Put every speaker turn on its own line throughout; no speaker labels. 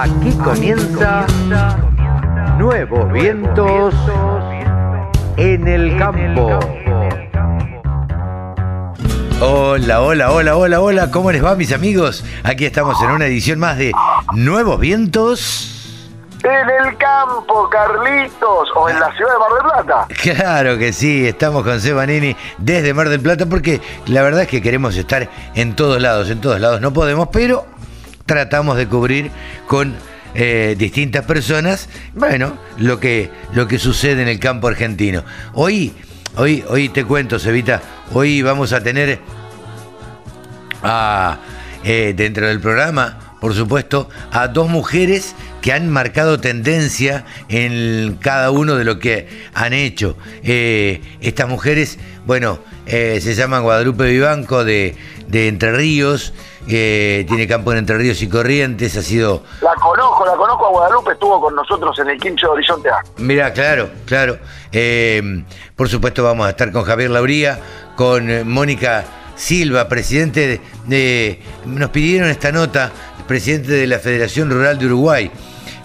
Aquí comienza Nuevos Vientos en el Campo.
Hola, hola, hola, hola, hola, ¿cómo les va mis amigos? Aquí estamos en una edición más de Nuevos Vientos.
En el campo, Carlitos, o en la ciudad de Mar del Plata.
Claro que sí, estamos con Seba Nini desde Mar del Plata porque la verdad es que queremos estar en todos lados, en todos lados no podemos, pero tratamos de cubrir con eh, distintas personas, bueno, lo que, lo que sucede en el campo argentino. Hoy, hoy, hoy te cuento, Sevita, hoy vamos a tener a, eh, dentro del programa, por supuesto, a dos mujeres que han marcado tendencia en cada uno de lo que han hecho. Eh, estas mujeres, bueno, se llaman Guadalupe Vivanco de, de Entre Ríos, eh, tiene campo en Entre Ríos y Corrientes, ha sido...
La conozco, la conozco a Guadalupe, estuvo con nosotros en el quincho de Horizonte A.
Mira, claro, claro. Eh, por supuesto vamos a estar con Javier Lauría, con eh, Mónica Silva, presidente de, de- Nos pidieron esta nota, presidente de la Federación Rural de Uruguay.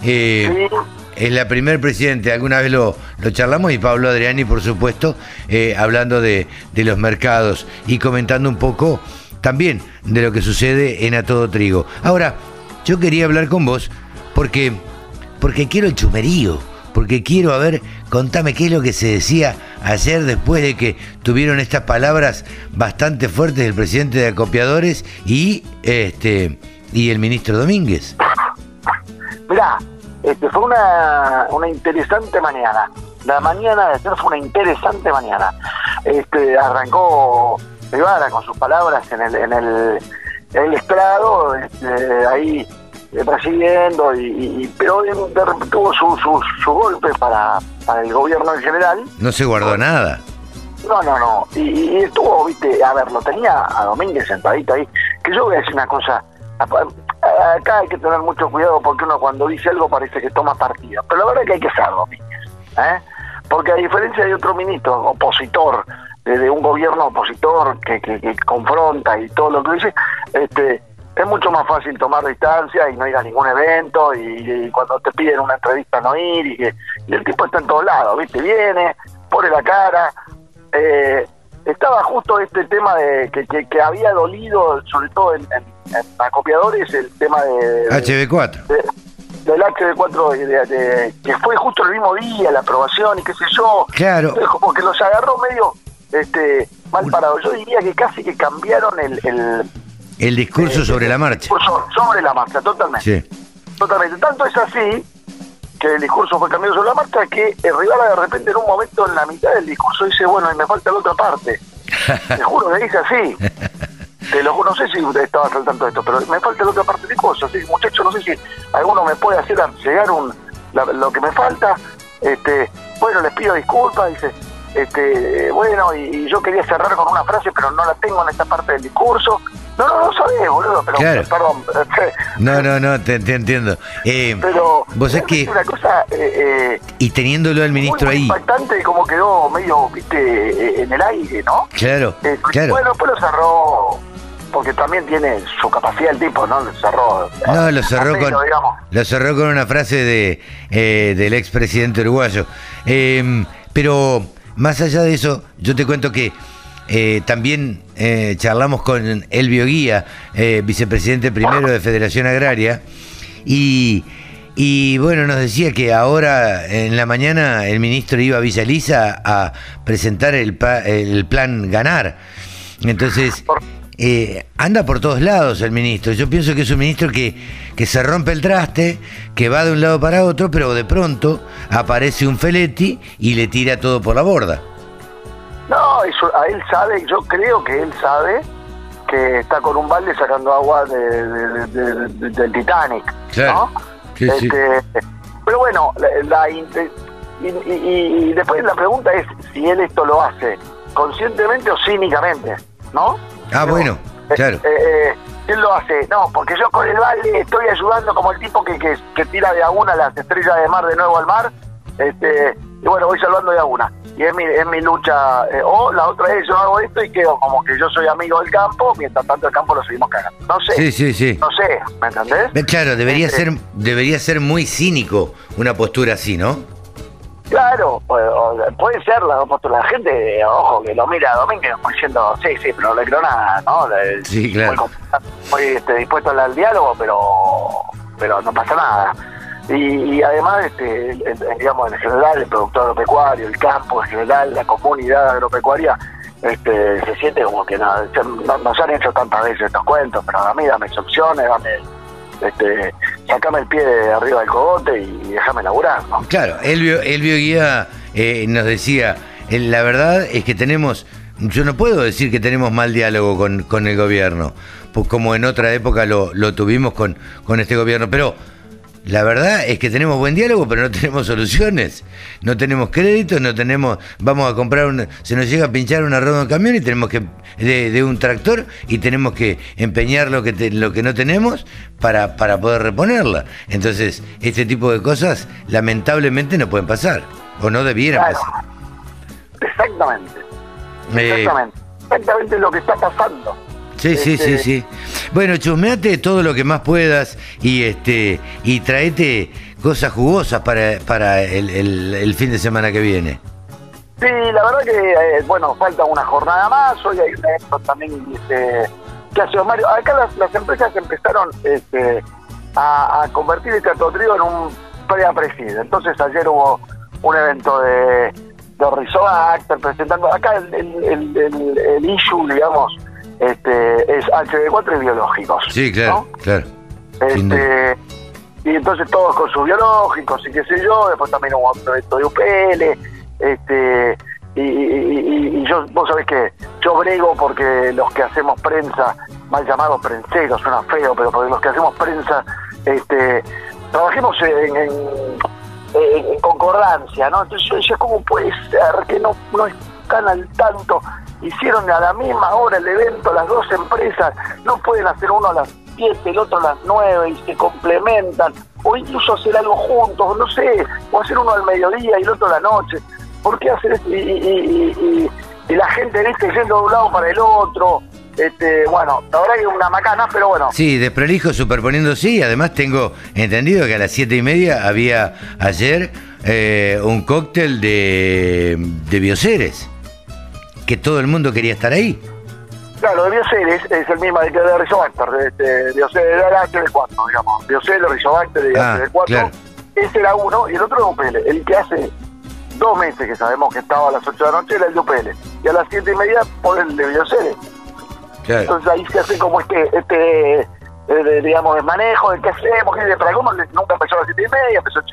Eh,
Sí.
Es la primer presidente, alguna vez lo, lo charlamos, y Pablo Adriani, por supuesto, eh, hablando de, de los mercados y comentando un poco también de lo que sucede en A Todo Trigo. Ahora, yo quería hablar con vos porque, porque quiero el chumerío, porque quiero, a ver, contame qué es lo que se decía ayer después de que tuvieron estas palabras bastante fuertes del presidente de Acopiadores y, este, y el ministro Domínguez.
Mirá, este, fue una, una interesante mañana. La mañana de ayer fue una interesante mañana. Este, arrancó Con sus palabras en el, en el, en el estrado, este, ahí eh, presidiendo, y, y- pero tuvo su, su, su golpe para, para el gobierno en general.
No se guardó nada.
No, no, no. Y, y estuvo, viste, a ver, lo tenía a Domínguez sentadito ahí. Que yo voy a decir una cosa. Acá hay que tener mucho cuidado porque uno cuando dice algo parece que toma partido. Pero la verdad es que hay que ser Domínguez. ¿eh? Porque a diferencia de otro ministro opositor, de, de un gobierno opositor que, que, que confronta y todo lo que dice, este es mucho más fácil tomar distancia y no ir a ningún evento y, y cuando te piden una entrevista no ir y, que, y el tipo está en todos lados, ¿viste? Viene, pone la cara, eh, estaba justo este tema de que, que, que había dolido, sobre todo en, en- en acopiadores, el tema de,
HB4.
de- del HB4, de, de- de- que fue justo el mismo día la aprobación y qué sé yo.
Claro.
Entonces, como que los agarró medio este mal parados. Yo diría que casi que cambiaron el, el
El discurso sobre la marcha.
discurso sobre la marcha, totalmente.
Sí.
Totalmente. Tanto es así que el discurso fue cambiado sobre la marcha que el Rivera de repente en un momento en la mitad del discurso dice, bueno, y me falta la otra parte. Te juro que dice así. Te lo juro, no sé si usted estaba al tanto de esto, pero me falta la otra parte de cosas. Así muchachos, no sé si alguno me puede hacer llegar un, la- lo que me falta. Este, bueno, les pido disculpas, dice. Este, bueno, y, y yo quería cerrar con una frase, pero no la tengo en esta parte del discurso. No, no, no sabés, boludo, pero
Claro.
perdón.
No, no, no, te, te entiendo. Eh,
Pero
vos es que,
es una cosa eh, eh,
y teniéndolo al ministro
muy
ahí,
impactante cómo quedó medio, viste, en el aire, ¿no?
claro, claro.
Bueno, pues lo cerró, porque también tiene su capacidad el tipo, ¿no? Lo cerró.
No, lo cerró con,
digamos.
lo cerró con una frase de eh, del expresidente uruguayo. Eh, pero más allá de eso, yo te cuento que eh, también eh, charlamos con Elvio Guía, eh, vicepresidente primero de Federación Agraria, y, bueno, nos decía que ahora en la mañana el ministro iba a Villa Elisa a presentar el, el plan Ganar. Entonces, eh, anda por todos lados el ministro. Yo pienso que es un ministro que, que se rompe el traste, que va de un lado para otro, pero de pronto aparece un Feletti y le tira todo por la borda.
No, eso, a él sabe, yo creo que él sabe que está con un balde sacando agua de- de- de- de- del Titanic,
Claro.
¿no?
Sí, sí.
Este, Pero bueno, la, la inte- y, y- y después la pregunta es si él esto lo hace conscientemente o cínicamente, ¿no?
Ah,
Pero,
bueno,
eh,
claro.
eh, eh, él lo hace, no, porque yo con el balde estoy ayudando como el tipo que, que, que tira de a una las estrellas de mar de nuevo al mar, este, y bueno, voy salvando de a una. Y es mi, es mi lucha, eh, o la otra es yo hago esto y quedo como que yo soy amigo del campo, mientras tanto el campo lo seguimos cagando. No sé.
Sí, sí, sí.
No sé, ¿me entendés?
Claro, debería
Este,
ser, debería ser muy cínico una postura así, ¿no?
Claro, o- o- puede ser la postura. La gente, ojo, que lo mira a Domínguez como diciendo, sí, sí, pero no le creo nada, ¿no?
Sí, claro.
Muy, este, dispuesto al diálogo, pero pero no pasa nada. Y, y además, este, el- el- digamos, en general, el productor agropecuario, el campo en general, la comunidad agropecuaria, este, se siente como que no, se- no- nos han hecho tantas veces estos cuentos, pero a mí dame opciones, dame, este, sacame el pie de arriba del cogote y déjame laburar.
Claro, Elvio, Elvio Guía eh, nos decía, eh, la verdad es que tenemos, yo no puedo decir que tenemos mal diálogo con, con el gobierno, pues como en otra época lo, lo tuvimos con, con este gobierno, pero la verdad es que tenemos buen diálogo, pero no tenemos soluciones, no tenemos créditos, no tenemos, vamos a comprar, un, se nos llega a pinchar una rueda de un camión y tenemos que, de, de un tractor y tenemos que empeñar lo que, te- lo que no tenemos para, para poder reponerla. Entonces, este tipo de cosas lamentablemente no pueden pasar, o no debieran
Claro.
pasar.
Exactamente.
Eh,
Exactamente. Exactamente lo que está pasando.
Sí, sí, sí,
Este-
sí. Bueno, chusmeate todo lo que más puedas y este y traete cosas jugosas para, para el, el- el fin de semana que viene.
Sí, la verdad que, eh, bueno, falta una jornada más. Hoy hay un evento también este, que hace Mario. Acá las, las empresas empezaron este, a, a convertir el Teatro Trío en un pre-preside. Entonces ayer hubo un evento de, de presentando. Acá el, el, el, el- el issue, digamos, este, es HD4 y biológicos.
Sí, claro,
¿no?
claro.
Este, y entonces todos con sus biológicos y qué sé yo, después también hubo evento de UPL, este, y, y- y- y yo, vos sabés que yo brego porque los que hacemos prensa, mal llamados prenseros, suena feo, pero porque los que hacemos prensa, este, trabajemos en, en- en- en concordancia, ¿no? Entonces yo decía, ¿cómo puede ser que no, no están al tanto? Hicieron a la misma hora el evento las dos empresas, no pueden hacer uno a las 7, el otro a las 9 y se complementan, o incluso hacer algo juntos, no sé, o hacer uno al mediodía y el otro a la noche. ¿Por qué hacer esto? Y, y- y- la gente ¿viste? yendo de un lado para el otro, este, bueno, la verdad que una macana, pero bueno,
Sí, desprolijo superponiéndose y además tengo entendido que a las siete y media había ayer eh, un cóctel de, de bioseres, que todo el mundo quería estar ahí.
Claro, de Bioceres es el mismo de que de Rizobacter, de este, Bioceres de del 4, digamos. Bioceres, Rizobacter y
Ah,
del 4.
claro.
Ese era uno, y el otro es UPL. El que hace dos meses que sabemos que estaba a las 8 de la noche era el de UPL. Y a las 7 y media por el de Bioceres.
Claro.
Entonces ahí se hace como este, este eh, de- digamos, de manejo, de qué hacemos, qué de para cómo nunca empezó a las 7 y media, empezó a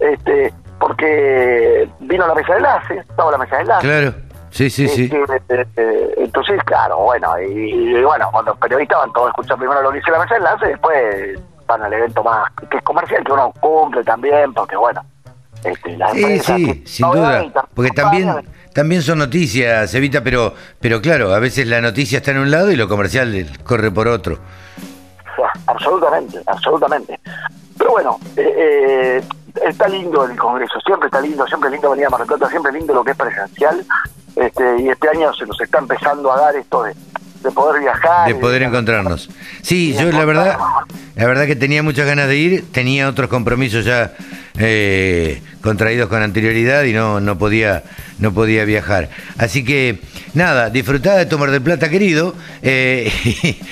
este, porque vino la mesa de enlace, estaba la mesa de enlace.
Claro, sí, sí, sí.
Este, eh, entonces, claro, bueno, y, y bueno, cuando los periodistas van todos a escuchar primero lo que dice la mesa de enlace, después van al evento más, que es comercial, que uno cumple también, porque bueno, este, las
Sí, sí, sin duda. Porque también, también son noticias, Evita, pero, pero claro, a veces la noticia está en un lado y lo comercial corre por otro.
absolutamente, absolutamente. Pero bueno, eh, eh, está lindo el Congreso, siempre está lindo, siempre es lindo venir a Mar siempre es lindo lo que es presencial, este, y este año se nos está empezando a dar esto de, de poder viajar.
de poder encontrarnos. Sí, yo la verdad, la verdad que tenía muchas ganas de ir, tenía otros compromisos ya eh, contraídos con anterioridad y no, no podía, no podía viajar. Así que nada, disfrutá de Tomar del Plata, querido, eh,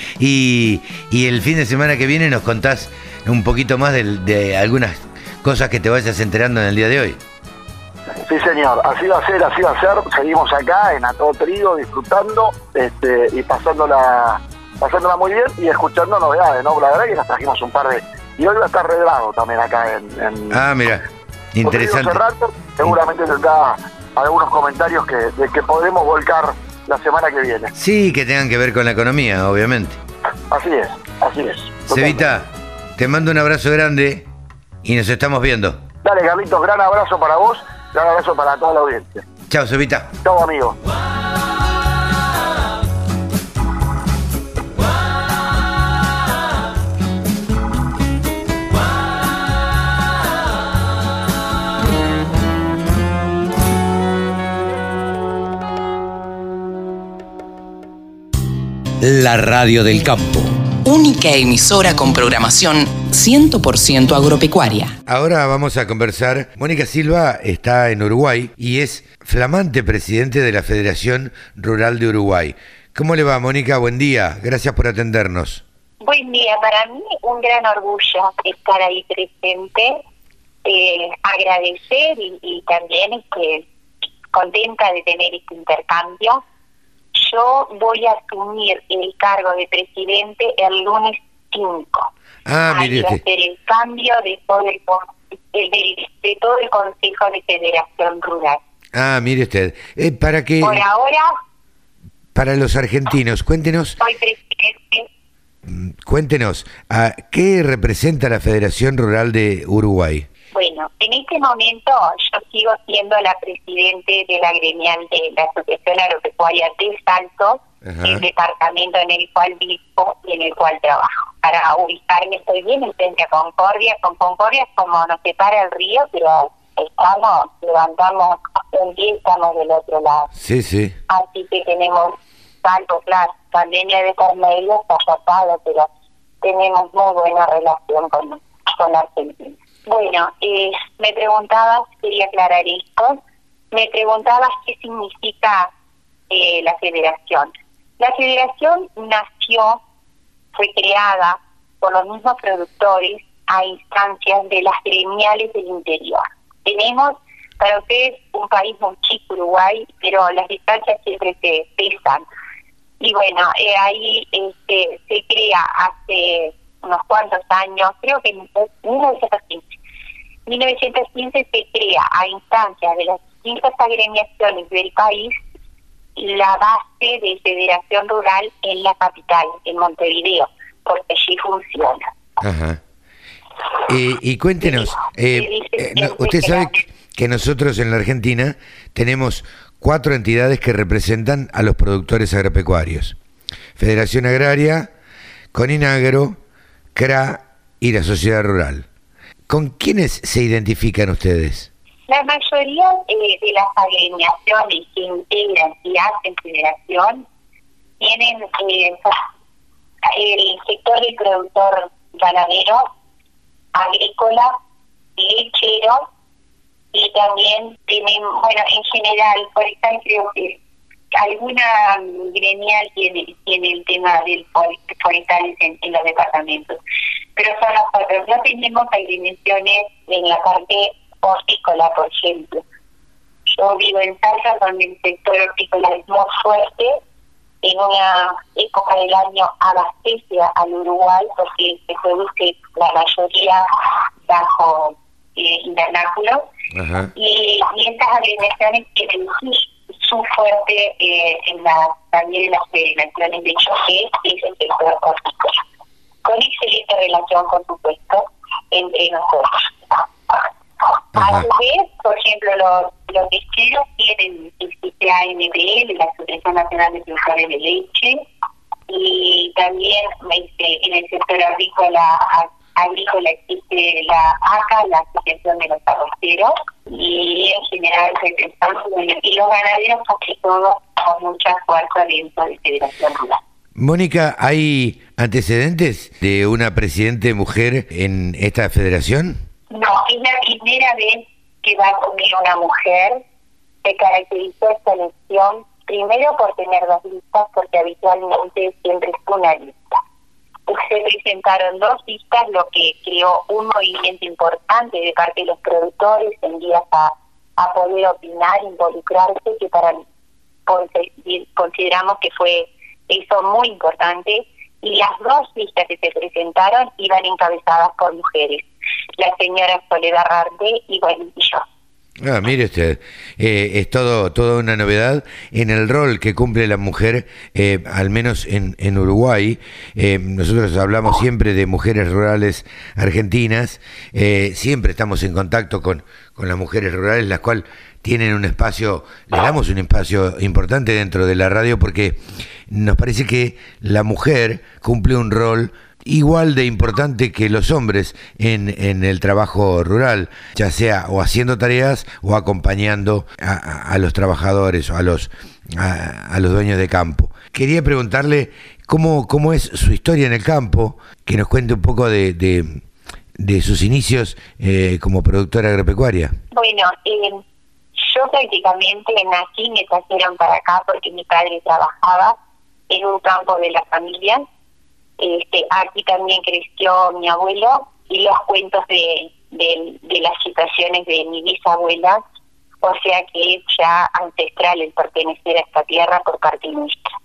y, y el fin de semana que viene nos contás un poquito más del- de, algunas cosas que te vayas enterando en el día de hoy.
Sí, señor, así va a ser, así va a ser. Seguimos acá en A Todo Trigo, disfrutando este, y pasándola, pasándola muy bien y escuchando novedades, ¿no? La verdad que nos trajimos un par de... Y hoy va a estar Redrado también acá en... en
Ah, mira, interesante.
Serrato, seguramente tendrá algunos comentarios que, de que podremos volcar la semana que viene.
Sí, que tengan que ver con la economía, obviamente.
Así es, así es.
Cevita, te mando un abrazo grande y nos estamos viendo.
Dale, Carlitos, gran abrazo para vos, un abrazo para toda la audiencia.
Chao, Zubita.
Chao, amigos.
La radio del campo.
Única emisora con programación 100% agropecuaria.
Ahora vamos a conversar. Mónica Silva está en Uruguay y es flamante presidente de la Federación Rural de Uruguay. ¿Cómo le va, Mónica? Buen día. Gracias por atendernos.
Buen día. Para mí un gran orgullo estar ahí presente, eh, agradecer y, también este, contenta de tener este intercambio yo voy a asumir el cargo de presidente el lunes 5.
Ah, mire.
hacer el cambio de todo el, de, todo el Consejo de Federación Rural.
Ah, mire usted. Eh, para que.
Por ahora.
Para los argentinos, cuéntenos.
Soy presidente.
Mm, cuéntenos, ¿a ¿qué representa la Federación Rural de Uruguay?
Bueno, en este momento yo sigo siendo la presidente de la gremial de la Asociación Agropecuaria de Salto, el departamento en el cual vivo y en el cual trabajo. Para ubicarme estoy bien en frente a Concordia. Con Concordia es como nos separa el río, pero estamos, levantamos un día estamos del otro lado.
Sí, sí.
Así que tenemos salto, claro, pandemia de por medio está pero tenemos muy buena relación con, con Argentina. Bueno, eh, me preguntabas, quería aclarar esto, me preguntabas qué significa eh, la federación. La federación nació, fue creada por los mismos productores a instancias de las gremiales del interior. Tenemos para ustedes un país muy chico, Uruguay, pero las distancias siempre se pesan. Y bueno, eh, ahí este, se crea hace unos cuantos años, creo que en 1915, 1915 se crea a instancias de las distintas agremiaciones del país la base de Federación Rural en la capital, en Montevideo, porque allí funciona.
Ajá. y cuéntenos, eh, eh, usted sabe que nosotros en la Argentina tenemos cuatro entidades que representan a los productores agropecuarios. Federación Agraria, Coninagro, CRA y la Sociedad Rural. ¿Con quiénes se identifican ustedes?
La mayoría eh, de las agremiaciones que integran y hacen federación tienen eh, el sector del productor ganadero, agrícola, lechero y también tienen, bueno, en general, por ejemplo, que alguna gremial tiene, tiene el tema del forestal en, en los departamentos pero son nosotros. No tenemos dimensiones en la parte hortícola, por ejemplo. Yo vivo en Salta, donde el sector hortícola es muy fuerte. En una época del año abastece al Uruguay porque se produce la mayoría bajo eh, invernáculo. Y, y, estas alineaciones tienen su, fuerte eh, en la, también en las federaciones de choque, que es el sector hortícola con excelente relación, por supuesto, entre nosotros. A su vez, por ejemplo, los, los lecheros tienen el CCANBL, la Asociación Nacional de Productores de Leche, y también este, en el sector agrícola agrícola existe la ACA, la Asociación de los Arroceros, y en general representamos, y los ganaderos, sobre todo, con mucha fuerza dentro de Federación Rural.
Mónica, ¿hay antecedentes de una presidente mujer en esta federación?
No, es la primera vez que va a asumir una mujer. Se caracterizó esta elección primero por tener dos listas, porque habitualmente siempre es una lista. Se presentaron dos listas, lo que creó un movimiento importante de parte de los productores en a, a poder opinar, involucrarse, que para consideramos que fue eso muy importante, y las dos listas que se presentaron iban encabezadas por mujeres, la señora Soledad Rarte y bueno, y yo.
Ah, mire usted, eh, es todo toda una novedad en el rol que cumple la mujer, eh, al menos en, en Uruguay. Eh, nosotros hablamos siempre de mujeres rurales argentinas, siempre estamos en contacto con, con las mujeres rurales, las cuales tienen un espacio, le damos un espacio importante dentro de la radio porque nos parece que la mujer cumple un rol igual de importante que los hombres en, en el trabajo rural, ya sea o haciendo tareas o acompañando a, los trabajadores o a los, a, los dueños de campo. Quería preguntarle cómo, cómo es su historia en el campo, que nos cuente un poco de, de, sus inicios eh, como productora agropecuaria.
Bueno, eh, yo prácticamente nací me trajeron para acá porque mi padre trabajaba en un campo de la familia. Este, aquí también creció mi abuelo y los cuentos de, de, de las situaciones de mi bisabuela, o sea que es ya ancestral el pertenecer a esta tierra por parte nuestra.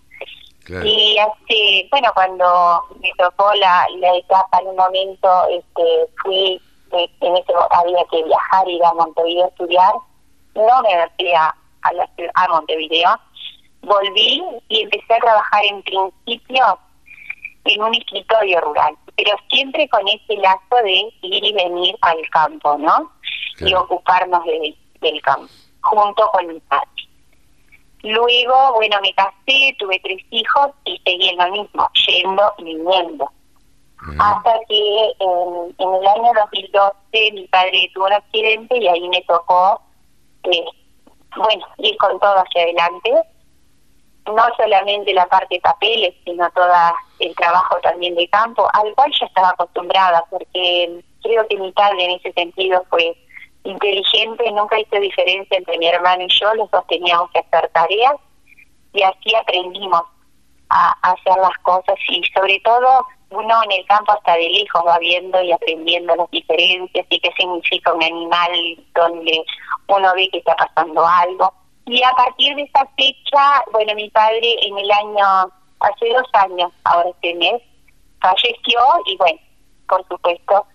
Claro.
Y así, bueno, cuando me tocó la, la etapa en un momento, este, fui, eh, en ese había que viajar, ir a Montevideo a estudiar, no me fui a, a, la a Montevideo, volví y empecé a trabajar en principio en un escritorio rural, pero siempre con ese lazo de ir y venir al campo, ¿no? Y ocuparnos de- del campo, junto con mi padre. Luego, bueno, me casé, tuve tres hijos y seguí en lo mismo, yendo y viniendo. Hasta que en, en el año 2012 mi padre tuvo un accidente y ahí me tocó, eh, bueno, ir con todo hacia adelante. No solamente la parte de papeles, sino todo el trabajo también de campo, al cual ya estaba acostumbrada, porque creo que mi padre en ese sentido fue inteligente, nunca hizo diferencia entre mi hermano y yo, los dos teníamos que hacer tareas y así aprendimos a, a hacer las cosas y sobre todo uno en el campo hasta de lejos va viendo y aprendiendo las diferencias y qué significa un animal donde uno ve que está pasando algo. Y a partir de esa fecha, bueno, mi padre en el año, hace dos años, ahora este mes, falleció y bueno, por supuesto,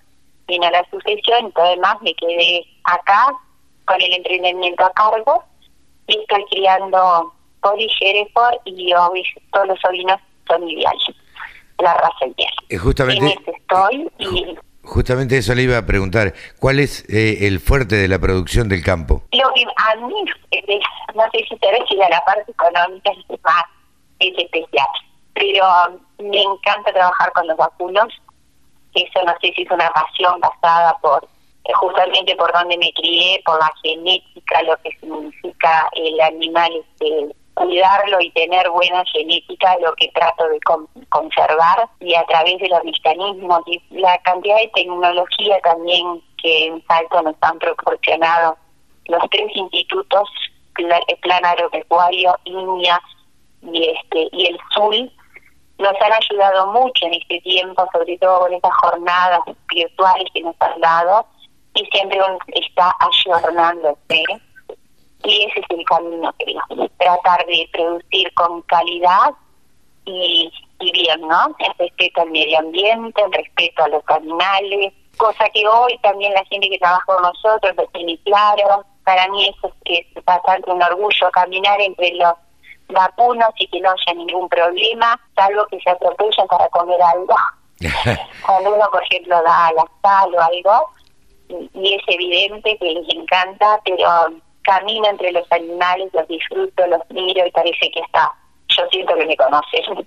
vino la sucesión y todo demás, me quedé acá con el emprendimiento a cargo y estoy criando Poli, Hereford y todos los sobrinos son ideales, la raza ideal.
Eh,
En
justamente,
ese estoy y
justamente eso le iba a preguntar. ¿Cuál es eh, el fuerte de la producción del campo?
lo que a mí, eh, no sé si ve si a la parte económica es más, es especial, pero um, me encanta trabajar con los vacunos, eso no sé si es una pasión basada por eh, justamente por donde me crié, por la genética, lo que significa el animal, este, cuidarlo y tener buena genética, lo que trato de con- conservar y a través de los y la cantidad de tecnología también que en Salto nos han proporcionado los tres institutos, el Plan Agropecuario, INIA y este y el SUL, nos han ayudado mucho en este tiempo, sobre todo con estas jornadas virtuales que nos han dado, y siempre está ayornándose. Y ese es el camino, creo. Tratar de producir con calidad y, y bien, ¿no? En respeto al medio ambiente, en respeto a los animales, cosa que hoy también la gente que trabaja con nosotros lo tiene claro. Para mí eso es, es bastante un orgullo caminar entre los vacunos y que no haya ningún problema, salvo que se atropellen para comer algo. Cuando uno, por ejemplo, da la sal o algo, y, y es evidente que les encanta, pero camino entre los animales, los disfruto, los miro y parece que está. Yo siento que me conocen.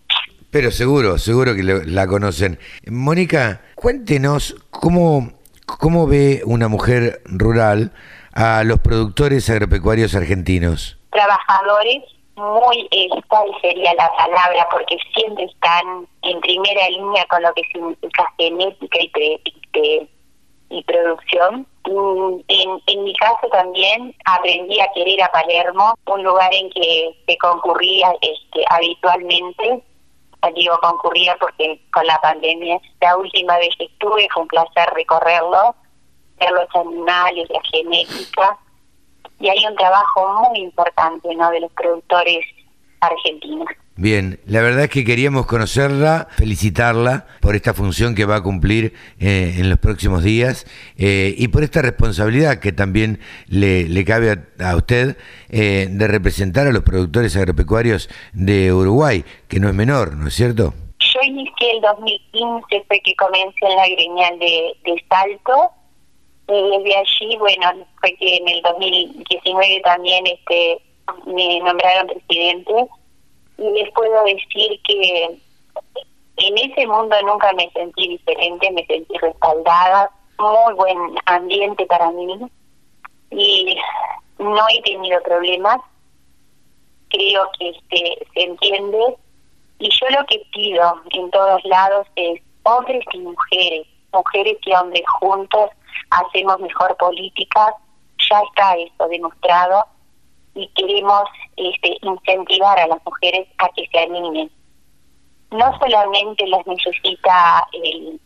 Pero seguro, seguro que lo- la conocen. Mónica, cuéntenos cómo, cómo ve una mujer rural a los productores agropecuarios argentinos.
Trabajadores, muy, eh, tal sería la palabra, porque siempre están en primera línea con lo que significa genética y, pre- y pre- y producción. Mm, En, en mi caso también aprendí a querer a Palermo, un lugar en que se concurría este, habitualmente. Digo concurría porque con la pandemia, la última vez que estuve fue un placer recorrerlo, ver los animales, la genética, y hay un trabajo muy importante ¿no? de los productores argentinos.
Bien, la verdad es que queríamos conocerla, felicitarla por esta función que va a cumplir eh, en los próximos días eh, y por esta responsabilidad que también le, le cabe a, a usted eh, de representar a los productores agropecuarios de Uruguay, que no es menor, ¿no es cierto?
Yo inicié el 2015, fue que comencé en la gremial de, de Salto, y desde allí, bueno, fue que en el 2019 también este me nombraron presidente, y les puedo decir que en ese mundo nunca me sentí diferente, me sentí respaldada, muy buen ambiente para mí, y no he tenido problemas, creo que este, se entiende Y yo lo que pido en todos lados es hombres y mujeres, mujeres y hombres juntos hacemos mejor política, ya está eso demostrado y queremos este, incentivar a las mujeres a que se animen. No solamente las necesita el,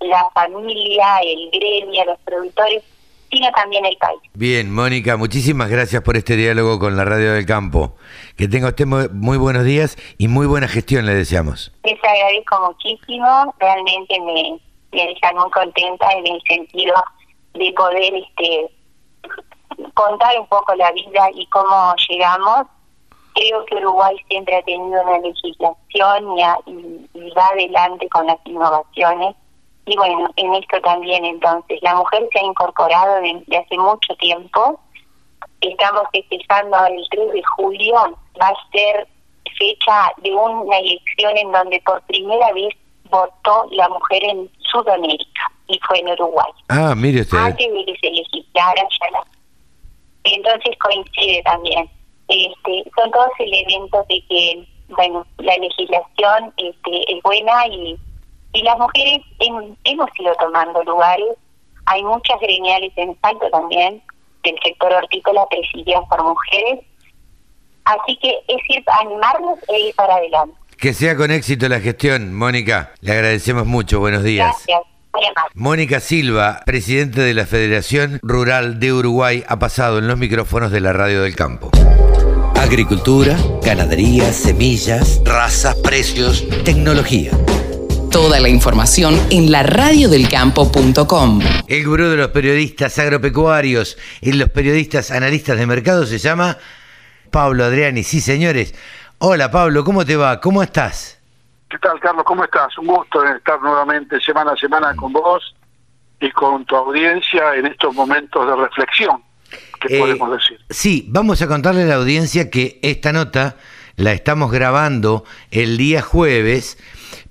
la familia, el gremio, los productores, sino también el país.
Bien, Mónica, muchísimas gracias por este diálogo con la Radio del Campo. Que tenga usted muy, buenos días y muy buena gestión, le deseamos.
Les agradezco muchísimo, realmente me, me dejan muy contenta en el sentido de poder este contar un poco la vida y cómo llegamos. Creo que Uruguay siempre ha tenido una legislación y, y va adelante con las innovaciones y bueno, en esto también entonces, la mujer se ha incorporado desde hace mucho tiempo. Estamos festejando el 3 de julio, va a ser fecha de una elección en donde por primera vez votó la mujer en Sudamérica y fue en Uruguay.
Ah, mire usted.
Antes de que se legislara ya la... Entonces coincide también. Este, son todos elementos de que, bueno, la legislación este, es buena y y las mujeres hemos ido tomando lugares. Hay muchas gremiales en Salto también, del sector hortícola presididas por mujeres. Así que es ir, animarnos e ir para adelante.
Que sea con éxito la gestión, Mónica. Le agradecemos mucho. Buenos días.
Gracias.
Mónica Silva, presidente de la Federación Rural de Uruguay, ha pasado en los micrófonos de la Radio del Campo.
Agricultura, ganadería, semillas, razas, precios, tecnología.
Toda la información en laradiodelcampo.com.
El gurú de los periodistas agropecuarios y los periodistas analistas de mercado se llama Pablo Adriani. Sí, señores. Hola, Pablo, ¿cómo te va? ¿Cómo estás?
¿Qué tal, Carlos? ¿Cómo estás? Un gusto estar nuevamente semana a semana con vos y con tu audiencia en estos momentos de reflexión, ¿qué
Eh,
podemos decir?
Sí, vamos a contarle a la audiencia que esta nota la estamos grabando el día jueves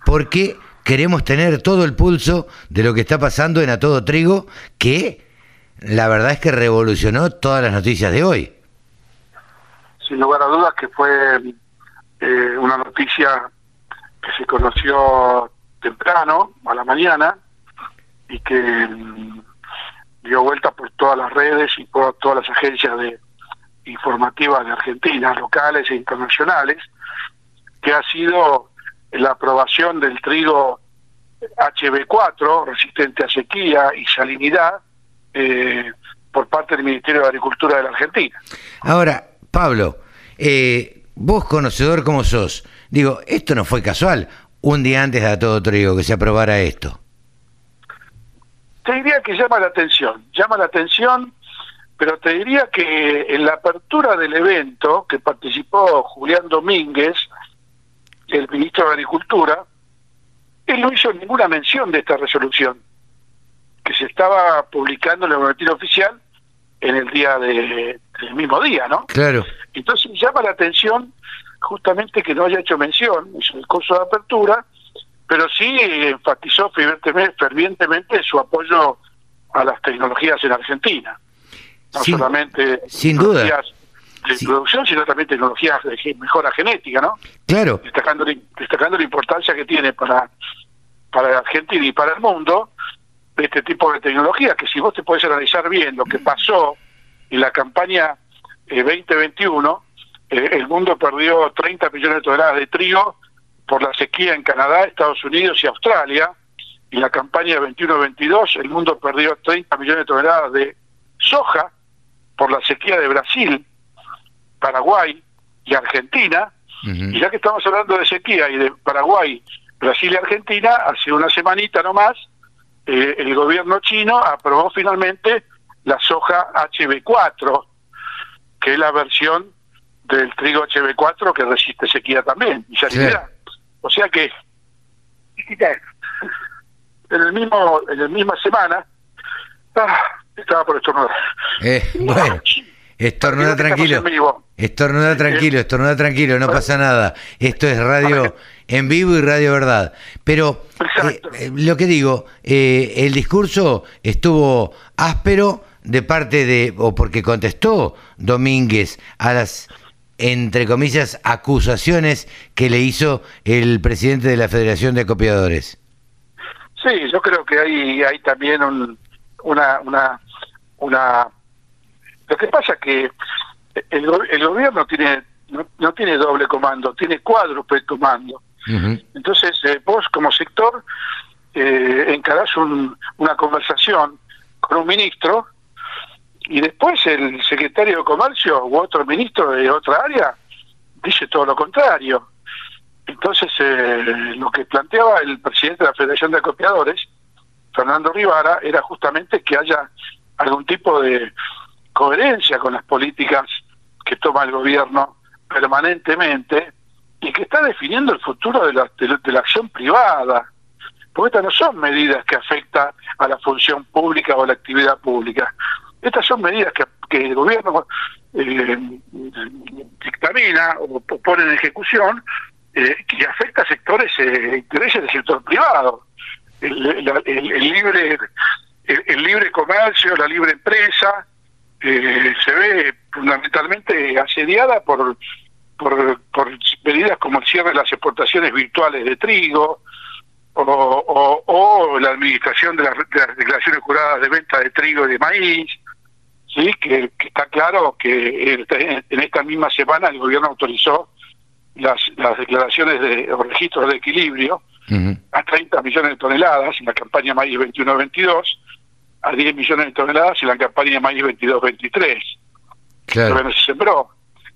porque queremos tener todo el pulso de lo que está pasando en A Todo Trigo, que la verdad es que revolucionó todas las noticias de hoy.
Sin lugar a dudas que fue eh, una noticia que se conoció temprano, a la mañana, y que mm, dio vuelta por todas las redes y por todas las agencias de informativas de Argentina, locales e internacionales, que ha sido la aprobación del trigo HB4, resistente a sequía y salinidad, eh, por parte del Ministerio de Agricultura de la Argentina.
Ahora, Pablo, eh, vos conocedor como sos, digo, esto no fue casual, un día antes de A Todo Trigo que se aprobara esto.
Te diría que llama la atención, llama la atención, pero te diría que en la apertura del evento que participó Julián Domínguez, el ministro de Agricultura, él no hizo ninguna mención de esta resolución, que se estaba publicando en el boletín oficial en el día de, del mismo día, ¿no?
Claro.
Entonces llama la atención justamente que no haya hecho mención, hizo el curso de apertura, pero sí enfatizó fervientemente, su apoyo a las tecnologías en Argentina. No
Sin-
solamente
sin duda.
tecnologías de
Sí.
producción, sino también tecnologías de mejora genética, ¿no?
Claro,
Destacando, destacando la importancia que tiene para, para Argentina y para el mundo este tipo de tecnologías, que si vos te podés analizar bien lo que pasó en la campaña eh, 2021, eh, el mundo perdió 30 millones de toneladas de trigo por la sequía en Canadá, Estados Unidos y Australia. En la campaña 21-22 el mundo perdió 30 millones de toneladas de soja por la sequía de Brasil, Paraguay y Argentina. Y ya que estamos hablando de sequía y de Paraguay, Brasil y Argentina, hace una semanita nomás, eh, el gobierno chino aprobó finalmente la soja HB4, que es la versión del trigo HB4 que resiste sequía también y salinidad. O sea que en el mismo en la misma semana ah, estaba por estornudar.
Eh, bueno, estornuda tranquilo. Estornuda tranquilo, estornuda tranquilo, no pasa nada. Esto es radio en vivo y radio verdad. Pero eh, eh, lo que digo, eh, el discurso estuvo áspero de parte de, o porque contestó Domínguez a las entre comillas, acusaciones que le hizo el presidente de la Federación de Acopiadores.
Sí, yo creo que hay, hay también un, una, una, una... Lo que pasa es que el, el gobierno tiene no, tiene doble comando, tiene cuádruple comando. Entonces, eh, vos como sector eh, encarás una conversación con un ministro y después el secretario de Comercio u otro ministro de otra área dice todo lo contrario. Entonces, eh, lo que planteaba el presidente de la Federación de Acopiadores, Fernando Rivara, era justamente que haya algún tipo de coherencia con las políticas que toma el gobierno permanentemente y que está definiendo el futuro de la, de la acción privada porque estas no son medidas que afectan a la función pública o a la actividad pública. Estas son medidas que, el gobierno eh, dictamina o pone en ejecución eh, que afecta a sectores e intereses del sector privado. El, libre el, libre comercio, la libre empresa, se ve fundamentalmente asediada por, por, por medidas como el cierre de las exportaciones virtuales de trigo, o, la administración de, las declaraciones juradas de venta de trigo y de maíz, sí que, está claro que en esta misma semana el gobierno autorizó las, las declaraciones de los registros de equilibrio a 30 millones de toneladas en la campaña maíz 21-22, a 10 millones de toneladas en la campaña maíz 22-23. Claro. se sembró.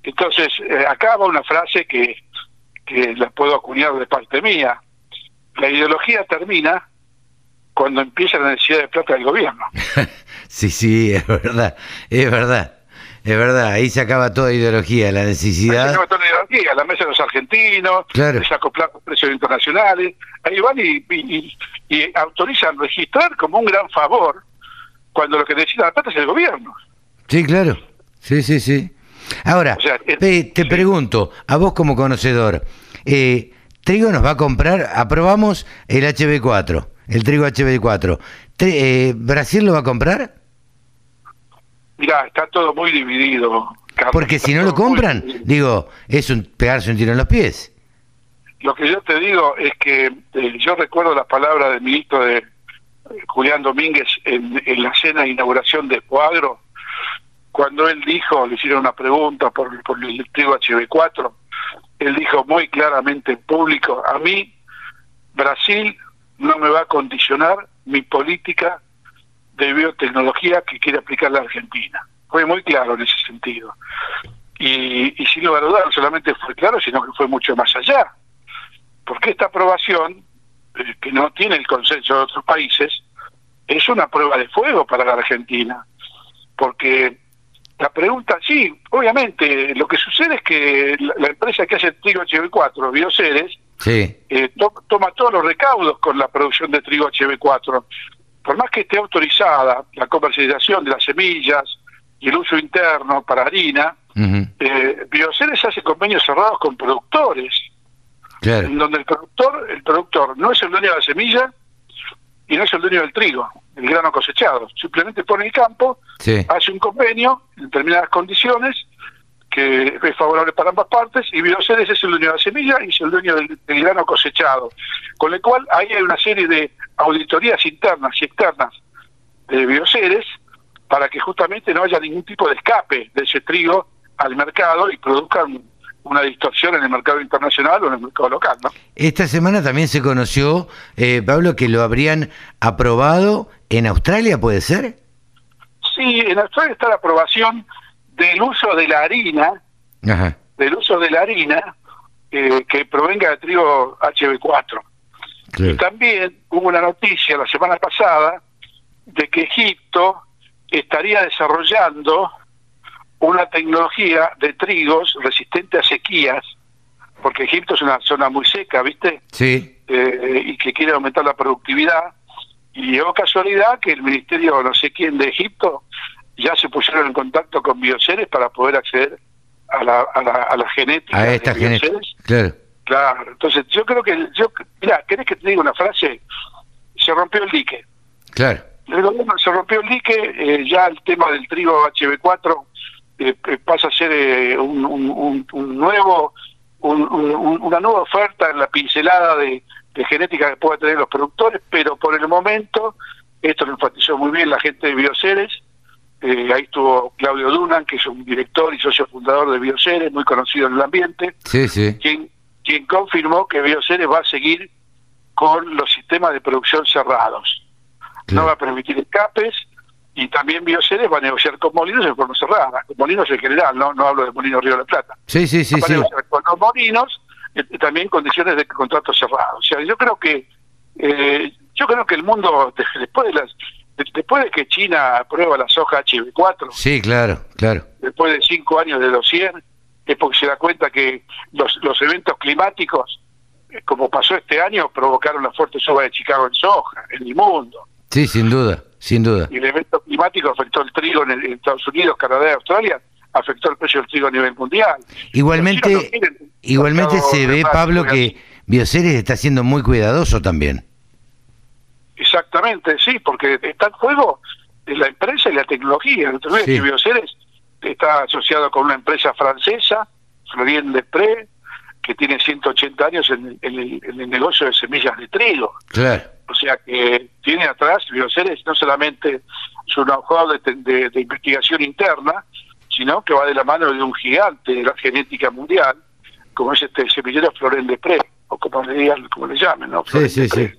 Entonces, eh, acá va una frase que, que la puedo acuñar de parte mía la ideología termina cuando empieza la necesidad de plata del gobierno.
sí, sí, es verdad, es verdad. Es verdad, ahí se acaba toda ideología, la necesidad. Ahí se acaba toda
ideología, la mesa de los argentinos, claro. les precios internacionales, ahí van y, autorizan registrar como un gran favor cuando lo que necesita la plata es el gobierno.
Sí, claro, sí, sí, sí. Ahora, te pregunto, a vos como conocedor, eh, Trigo nos va a comprar, aprobamos el HB4, el trigo HB4. Eh, ¿Brasil lo va a comprar?
Mira, está todo muy dividido.
Porque si no lo compran, digo, es un pegarse un tiro en los pies.
Lo que yo te digo es que eh, yo recuerdo las palabras del ministro de Julián Domínguez en, la cena de inauguración de Cuadro, cuando él dijo, le hicieron una pregunta por, por el trigo HB4, él dijo muy claramente en público, a mí Brasil no me va a condicionar mi política de biotecnología que quiere aplicar la Argentina. Fue muy claro en ese sentido. Y, y sin lugar a dudas, no solamente fue claro, sino que fue mucho más allá. Porque esta aprobación, eh, que no tiene el consenso de otros países, es una prueba de fuego para la Argentina. Porque la pregunta, sí, obviamente, lo que sucede es que la, empresa que hace el trigo HB4, Bioceres, eh, toma todos los recaudos con la producción de trigo HB4. Por más que esté autorizada la comercialización de las semillas y el uso interno para harina, eh, Bioceres hace convenios cerrados con productores, en donde el productor, el productor no es el dueño de la semilla y no es el dueño del trigo el grano cosechado. Simplemente pone el campo, hace un convenio en determinadas condiciones que es favorable para ambas partes y Bioceres es el dueño de la semilla y es el dueño del, grano cosechado. Con lo cual ahí hay una serie de auditorías internas y externas de Bioceres para que justamente no haya ningún tipo de escape de ese trigo al mercado y produzcan una distorsión en el mercado internacional o en el mercado local. ¿no?
Esta semana también se conoció, eh, Pablo, que lo habrían aprobado en Australia, ¿puede ser?
Sí, en Australia está la aprobación del uso de la harina, del uso de la harina eh, que provenga de trigo HB4. Y también hubo una noticia la semana pasada de que Egipto estaría desarrollando una tecnología de trigos resistente a sequías, porque Egipto es una zona muy seca, ¿viste?
Sí.
Eh, y que quiere aumentar la productividad. Y dio casualidad que el ministerio, no sé quién de Egipto, ya se pusieron en contacto con Bioceres para poder acceder a la, a la, a la genética.
A esta genética. Claro.
Claro. Entonces, yo creo que. yo Mira, ¿querés que te diga una frase? Se rompió el dique.
Claro.
Se rompió el dique, eh, ya el tema del trigo HB4 eh, eh, pasa a ser eh, un, un- un nuevo, un- un- una nueva oferta en la pincelada de, de genética que pueden tener los productores, pero por el momento, esto lo enfatizó muy bien la gente de Bioceres, eh, ahí estuvo Claudio Dunan, que es un director y socio fundador de Bioceres, muy conocido en el ambiente,
Sí, sí.
quien, quien confirmó que Bioceres va a seguir con los sistemas de producción cerrados. No va a permitir escapes y también Bioceres va a negociar con Molinos en forma cerrada, con Molinos en general, no, no hablo de Molinos Río de la Plata.
Sí, sí, sí,
va a negociar con los Molinos eh, también condiciones de contrato cerrado. O sea, yo creo que eh, yo creo que el mundo de- después de las después de que China aprueba la soja HB4,
Sí, claro, claro.
después de cinco años de dossier, es porque se da cuenta que los, los eventos climáticos, eh, como pasó este año, provocaron la fuerte suba de Chicago en soja, en el mundo.
Sí, sin duda, sin duda.
Y el evento climático afectó el trigo en, el- en Estados Unidos, Canadá y Australia, afectó el precio del trigo a nivel mundial. No
Igualmente, igualmente se ve, Pablo, que Bioceres está siendo muy cuidadoso también.
Exactamente, sí, porque está en juego la empresa y la tecnología.
Sí.
que Bioceres está asociado con una empresa francesa, Florien Desprez, que tiene 180 años en, en el, en el negocio de semillas de trigo.
Claro.
O sea que tiene atrás Bioceres no solamente su know-how de, de- de investigación interna, sino que va de la mano de un gigante de la genética mundial, como es este semillero Florent Desprez, o como le digan, como le llamen, ¿no?
Sí,
Florent
sí,
Desprez.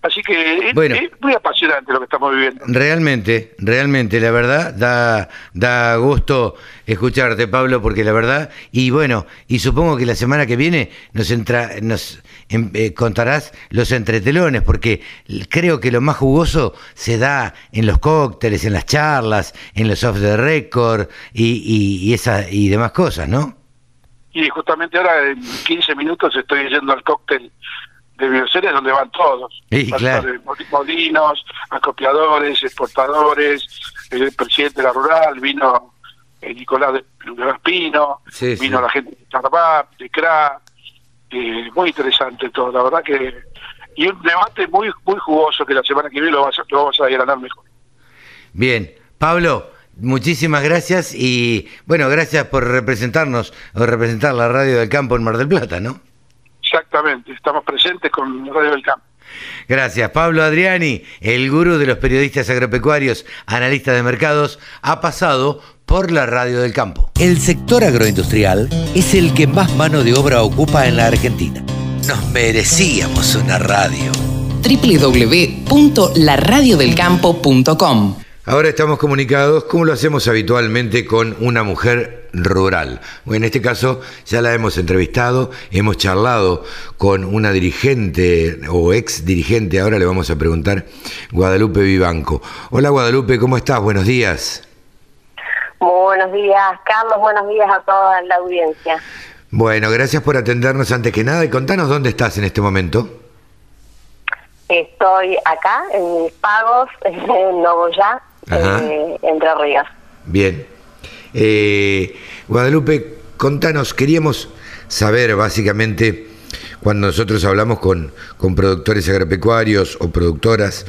Así que es,
Bueno.
es muy apasionante lo que estamos viviendo.
Realmente, realmente, la verdad, da, da gusto escucharte, Pablo, porque la verdad, y bueno, y supongo que la semana que viene nos, entra, nos em, eh, contarás los entretelones, porque creo que lo más jugoso se da en los cócteles, en las charlas, en los off the record y, y, y, esa, y demás cosas, ¿no?
Y justamente ahora en 15 minutos estoy yendo al cóctel de Bioceres donde van todos.
Sí, claro.
Molinos, acopiadores, exportadores, el presidente de la rural, vino eh, Nicolás de,
Sí,
vino
sí.
la gente de Starbup, de CRA, eh, muy interesante todo, la verdad que... Y un debate muy muy jugoso que la semana que viene lo, vas a- lo vamos a ganar mejor.
Bien, Pablo, muchísimas gracias y bueno, gracias por representarnos o representar la radio del campo en Mar del Plata, ¿no?
Exactamente, estamos presentes con Radio del Campo.
Gracias. Pablo Adriani, el gurú de los periodistas agropecuarios, analista de mercados, ha pasado por la radio del campo.
El sector agroindustrial es el que más mano de obra ocupa en la Argentina. Nos merecíamos una radio.
www.laradiodelcampo.com
Ahora estamos comunicados, como lo hacemos habitualmente, con una mujer rural. En este caso ya la hemos entrevistado, hemos charlado con una dirigente o ex dirigente, ahora le vamos a preguntar, Guadalupe Vivanco. Hola Guadalupe, ¿cómo estás? Buenos días.
Buenos días, Carlos. Buenos días a toda la audiencia.
Bueno, gracias por atendernos antes que nada y contanos dónde estás en este momento.
Estoy acá en mis pagos en Nogoyá. Eh, Entre Ríos.
Bien. Eh, Guadalupe, contanos, queríamos saber básicamente, cuando nosotros hablamos con, con productores agropecuarios o productoras,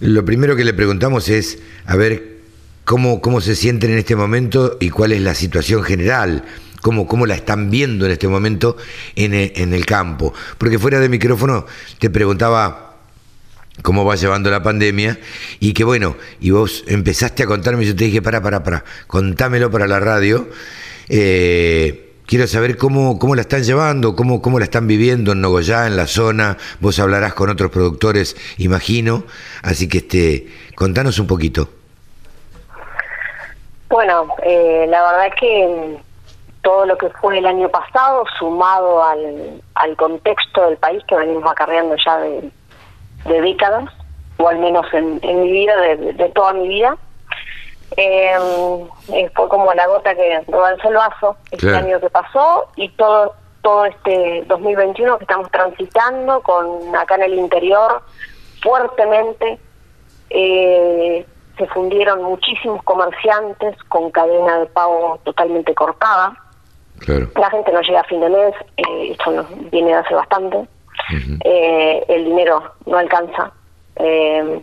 lo primero que le preguntamos es, a ver, cómo, cómo se sienten en este momento y cuál es la situación general, cómo, cómo la están viendo en este momento en en el campo. Porque fuera de micrófono te preguntaba cómo va llevando la pandemia y que bueno, y vos empezaste a contarme yo te dije, para, para, para, contámelo para la radio. Eh, quiero saber cómo, cómo la están llevando, cómo, cómo la están viviendo en Nogoyá, en la zona. Vos hablarás con otros productores, imagino. Así que este, contanos un poquito.
Bueno, eh, la verdad es que todo lo que fue el año pasado, sumado al, al contexto del país que venimos acarreando ya de, de décadas, o al menos en, en mi vida, de, de toda mi vida, eh, eh, fue como la gota que rebalsó el vaso este
Claro.
año que pasó y todo todo este 2021 que estamos transitando con acá en el interior fuertemente eh, se fundieron muchísimos comerciantes con cadena de pago totalmente cortada.
Claro.
La gente no llega a fin de mes, eh, esto nos viene de hace bastante. Eh, el dinero no alcanza. Eh,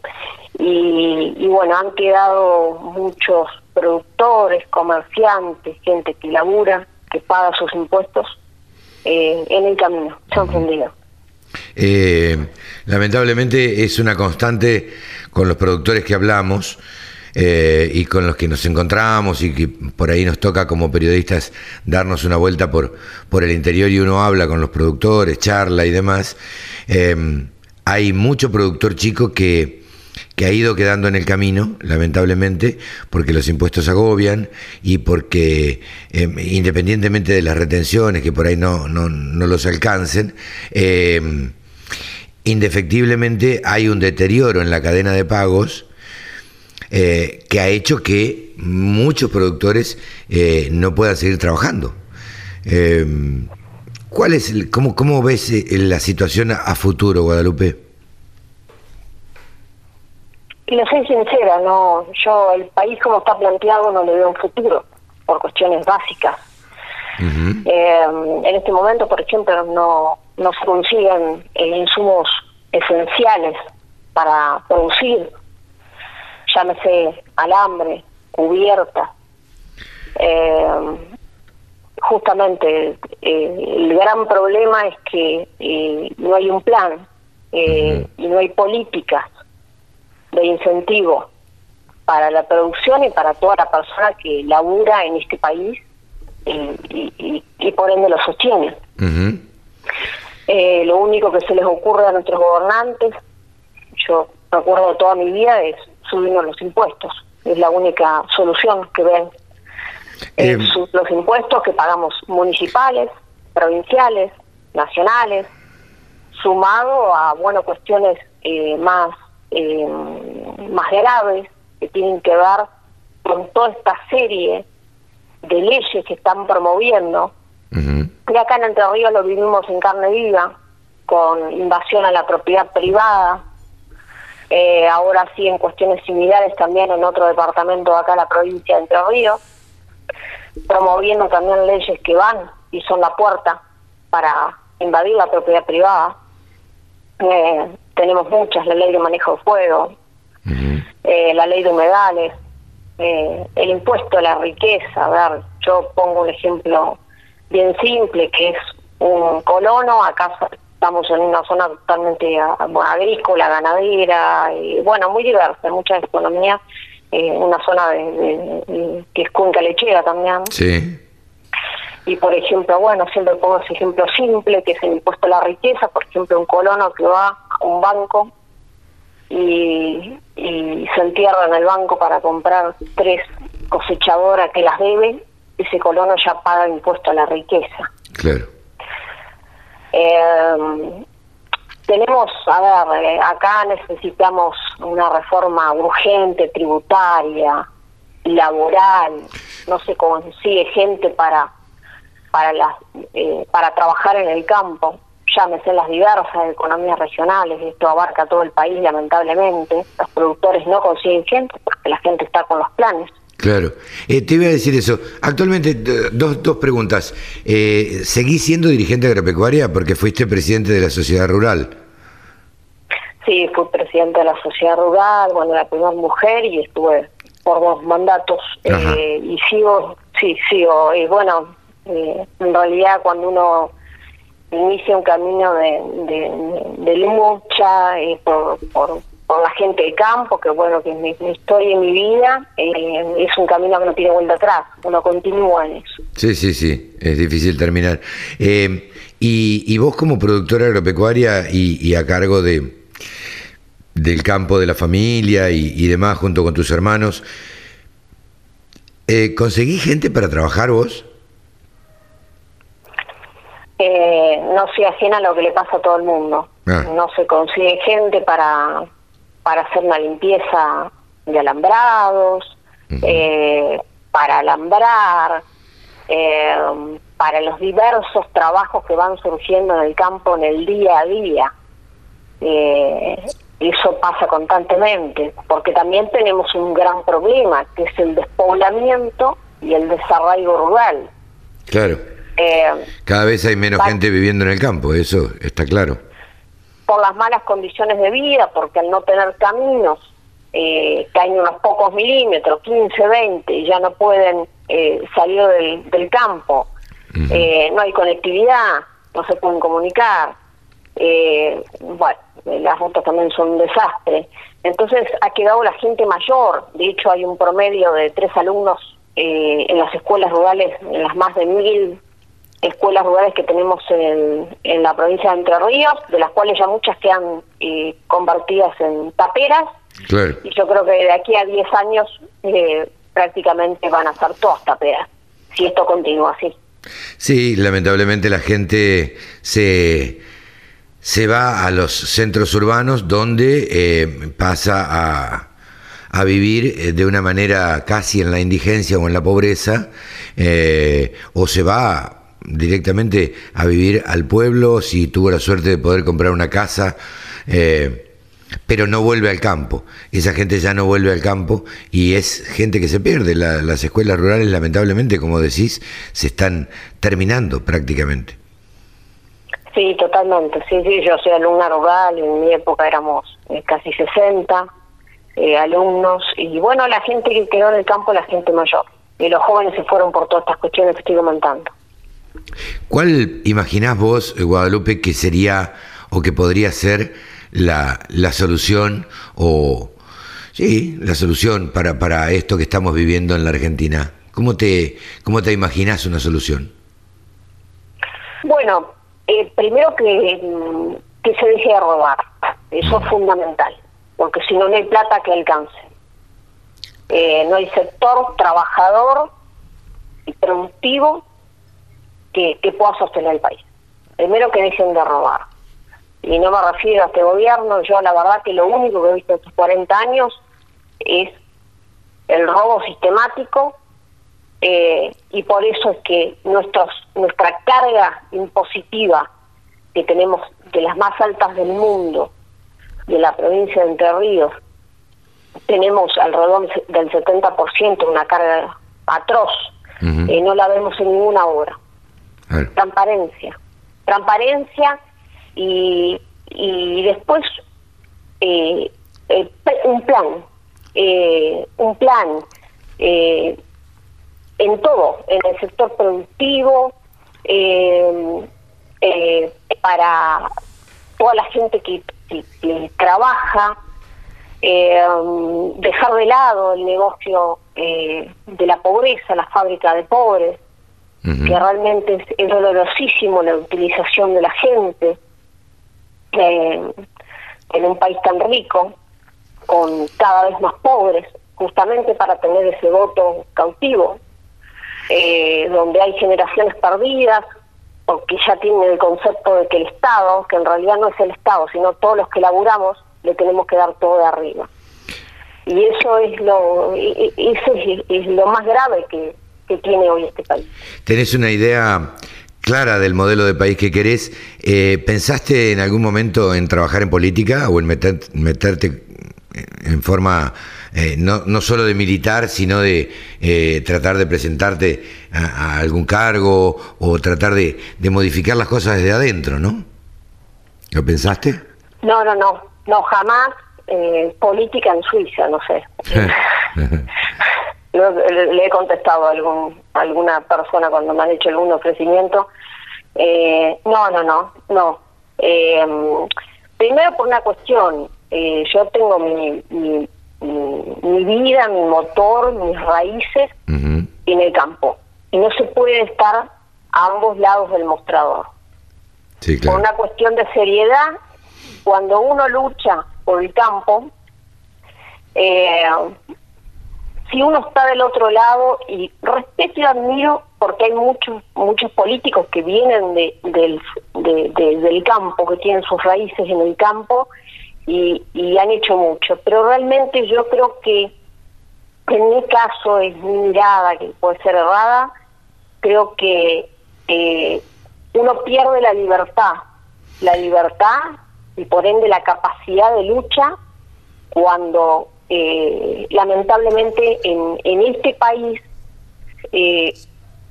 y, y bueno, han quedado muchos productores, comerciantes, gente que labura, que paga sus impuestos eh, en el camino, se han fundido.
Eh, lamentablemente es una constante con los productores que hablamos eh, y con los que nos encontramos y que por ahí nos toca como periodistas darnos una vuelta por, por el interior y uno habla con los productores, charla y demás. Eh, hay mucho productor chico que que ha ido quedando en el camino, lamentablemente, porque los impuestos agobian y porque, eh, independientemente de las retenciones, que por ahí no, no, no los alcancen, eh, indefectiblemente hay un deterioro en la cadena de pagos eh, que ha hecho que muchos productores no puedan seguir trabajando. ¿Cuál es el, cómo, cómo ves la situación a futuro, Guadalupe?
Y le soy sincera, no, yo el país como está planteado no le veo un futuro por cuestiones básicas. eh, en este momento, por ejemplo, no, no se consiguen eh, insumos esenciales para producir, llámese alambre, cubierta. Eh, justamente eh, el gran problema es que eh, no hay un plan eh, y no hay políticas de incentivo para la producción y para toda la persona que labura en este país y, y, y por ende lo sostiene. eh, lo único que se les ocurre a nuestros gobernantes, yo recuerdo toda mi vida, es subirnos los impuestos. Es la única solución que ven. Eh, los impuestos que pagamos municipales, provinciales, nacionales, sumado a, bueno, cuestiones eh, más eh, más graves que tienen que ver con toda esta serie de leyes que están promoviendo. Y acá en Entre Ríos lo vivimos en carne viva, con invasión a la propiedad privada. Eh, ahora sí, en cuestiones similares también en otro departamento de acá, la provincia de Entre Ríos, promoviendo también leyes que van y son la puerta para invadir la propiedad privada. Eh, tenemos muchas, la ley de manejo de fuego, eh, la ley de humedales, eh, el impuesto a la riqueza. A ver, yo pongo un ejemplo bien simple, que es un colono, acá estamos en una zona totalmente bueno, agrícola, ganadera, y, bueno, muy diversa, mucha economía, eh, una zona de, de- de- que es cuenca lechera también.
Sí.
Y por ejemplo, bueno, siempre pongo ese ejemplo simple, que es el impuesto a la riqueza, por ejemplo, un colono que va a un banco y, y se entierra en el banco para comprar tres cosechadoras que las debe, ese colono ya paga impuesto a la riqueza.
Claro.
Eh, tenemos, a ver, eh, acá necesitamos una reforma urgente, tributaria, laboral, no se consigue gente para para las eh, para trabajar en el campo, llámese las diversas economías regionales, esto abarca todo el país lamentablemente, los productores no consiguen gente porque la gente está con los planes.
Claro. Eh, te iba a decir eso. Actualmente, dos, dos preguntas. Eh, ¿Seguís siendo dirigente agropecuaria porque fuiste presidente de la sociedad rural?
Sí, fui presidente de la sociedad rural, bueno, la primera mujer y estuve por dos mandatos eh, y sigo, sí, sigo. Y bueno, eh, en realidad cuando uno inicia un camino de, de, de lucha eh, por, por, por la gente del campo, que bueno, que es mi, mi historia y mi vida, eh, es un camino que no tiene vuelta atrás, uno continúa en eso.
Sí, sí, sí. Es difícil terminar. Eh, y, y vos como productora agropecuaria y, y a cargo de del campo de la familia y, y demás junto con tus hermanos, eh, ¿conseguí gente para trabajar vos?
eh, no soy ajena a lo que le pasa a todo el mundo.
Ah.
No se consigue gente para, para hacer una limpieza de alambrados, eh, para alambrar, eh, para los diversos trabajos que van surgiendo en el campo en el día a día. Eh, eso pasa constantemente, porque también tenemos un gran problema, que es el despoblamiento y el desarraigo rural.
Claro.
Eh,
Cada vez hay menos gente viviendo en el campo, eso está claro.
Por las malas condiciones de vida, porque al no tener caminos eh, caen unos pocos milímetros, 15, 20, y ya no pueden eh, salir del, del campo, eh, no hay conectividad, no se pueden comunicar, eh, bueno, las rutas también son un desastre. Entonces ha quedado la gente mayor, de hecho hay un promedio de tres alumnos eh, en las escuelas rurales, en las más de mil escuelas rurales que tenemos en, en la provincia de Entre Ríos, de las cuales ya muchas quedan eh, convertidas en taperas,
Claro.
y yo creo que de aquí a 10 años eh, prácticamente van a ser todas taperas, si esto continúa así.
Sí, lamentablemente la gente se, se va a los centros urbanos donde eh, pasa a, a vivir eh, de una manera casi en la indigencia o en la pobreza, eh, o se va directamente a vivir al pueblo si tuvo la suerte de poder comprar una casa. eh, pero no vuelve al campo. Esa gente ya no vuelve al campo y es gente que se pierde. La- las escuelas rurales, lamentablemente, como decís, se están terminando prácticamente.
Sí, totalmente. Sí, sí, yo soy alumna rural, en mi época éramos eh, casi 60 eh, alumnos y bueno, la gente que quedó en el campo, la gente mayor. Y los jóvenes se fueron por todas estas cuestiones que estoy comentando.
¿Cuál imaginás vos, Guadalupe, que sería o que podría ser la, la solución o sí, la solución para, para esto que estamos viviendo en la Argentina? ¿Cómo te, cómo te imaginás una solución?
Bueno, eh, primero que, mm, que se deje de robar. Eso es fundamental, porque si no, no hay plata que alcance. Eh, no hay sector trabajador y productivo que, que pueda sostener el país. Primero que dejen de robar. Y no me refiero a este gobierno, yo la verdad que lo único que he visto estos 40 años es el robo sistemático eh, y por eso es que nuestros, nuestra carga impositiva que tenemos de las más altas del mundo, de la provincia de Entre Ríos, tenemos alrededor del 70% una carga atroz, eh, no la vemos en ninguna obra. Transparencia, transparencia y, y después eh, un plan, eh, un plan eh, en todo, en el sector productivo, eh, eh, para toda la gente que, que- que trabaja, eh, dejar de lado el negocio eh, de la pobreza, la fábrica de pobres, Que realmente es, dolorosísimo la utilización de la gente eh, en un país tan rico, con cada vez más pobres, justamente para tener ese voto cautivo, eh, donde hay generaciones perdidas, porque ya tienen el concepto de que el Estado, que en realidad no es el Estado, sino todos los que laburamos, le tenemos que dar todo de arriba. Y eso es lo, es lo más grave que, que tiene hoy este país.
¿Tenés una idea clara del modelo de país que querés? Eh, ¿Pensaste en algún momento en trabajar en política o en meter- meterte en forma eh, no, no solo de militar, sino de eh, tratar de presentarte a, a algún cargo o tratar de, de modificar las cosas desde adentro, ¿no? ¿Lo pensaste?
No, no, no, no, jamás eh, política en Suiza, no sé. Le, le he contestado a algún, a alguna persona cuando me han hecho algún ofrecimiento. Eh, no, no, no, no. Eh, primero por una cuestión, eh, yo tengo mi, mi, mi- mi vida, mi motor, mis raíces en el campo. Y no se puede estar a ambos lados del mostrador
Sí,
por
claro.
una cuestión de seriedad, cuando uno lucha por el campo, eh, si uno está del otro lado, y respeto y admiro, porque hay muchos muchos políticos que vienen de, del, de- de- del campo, que tienen sus raíces en el campo, y, y han hecho mucho, pero realmente yo creo que en mi caso es mi mirada, que puede ser errada, creo que eh, uno pierde la libertad, la libertad y por ende la capacidad de lucha cuando eh, lamentablemente en, en este país eh,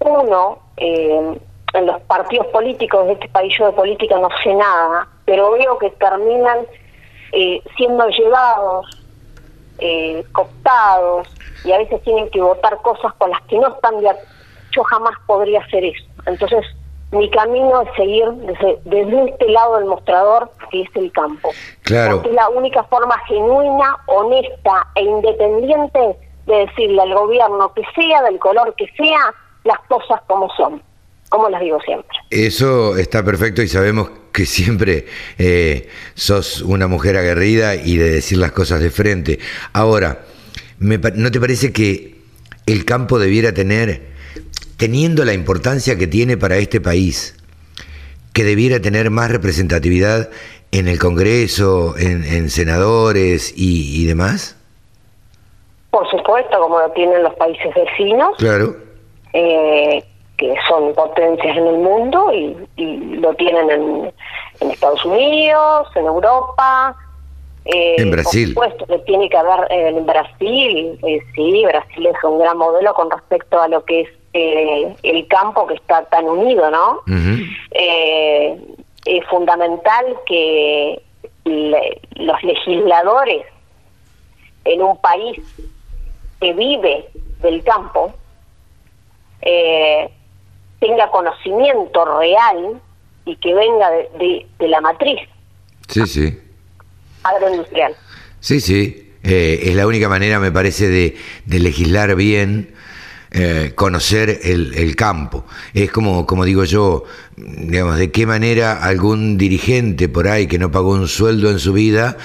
uno eh, en los partidos políticos de este país yo de política no sé nada pero veo que terminan eh, siendo llevados eh, cooptados y a veces tienen que votar cosas con las que no están de acuerdo. Yo jamás podría hacer eso. Entonces, mi camino es seguir desde, desde este lado del mostrador, que es el campo.
Claro.
Porque es la única forma genuina, honesta e independiente de decirle al gobierno que sea, del color que sea, las cosas como son, como las digo siempre.
Eso está perfecto y sabemos que siempre eh, sos una mujer aguerrida y de decir las cosas de frente. Ahora, me ¿no te parece que el campo debiera tener, teniendo la importancia que tiene para este país, que debiera tener más representatividad en el Congreso, en, en senadores y, y demás?
Por supuesto, como lo tienen los países vecinos,
Claro.
eh, que son potencias en el mundo y, y lo tienen en, en Estados Unidos, en Europa. eh,
En Brasil.
Por supuesto que tiene que haber eh, en Brasil, eh, sí, Brasil es un gran modelo con respecto a lo que es eh, el campo que está tan unido, ¿no? Eh, es fundamental que le- los legisladores en un país que vive del campo eh, tenga conocimiento real y que venga de, de- de la matriz
Sí, sí.
agroindustrial.
Sí, sí. Eh, es la única manera, me parece, de, de legislar bien, eh, conocer el, campo. Es como, como digo yo, digamos, de qué manera algún dirigente por ahí que no pagó un sueldo en su vida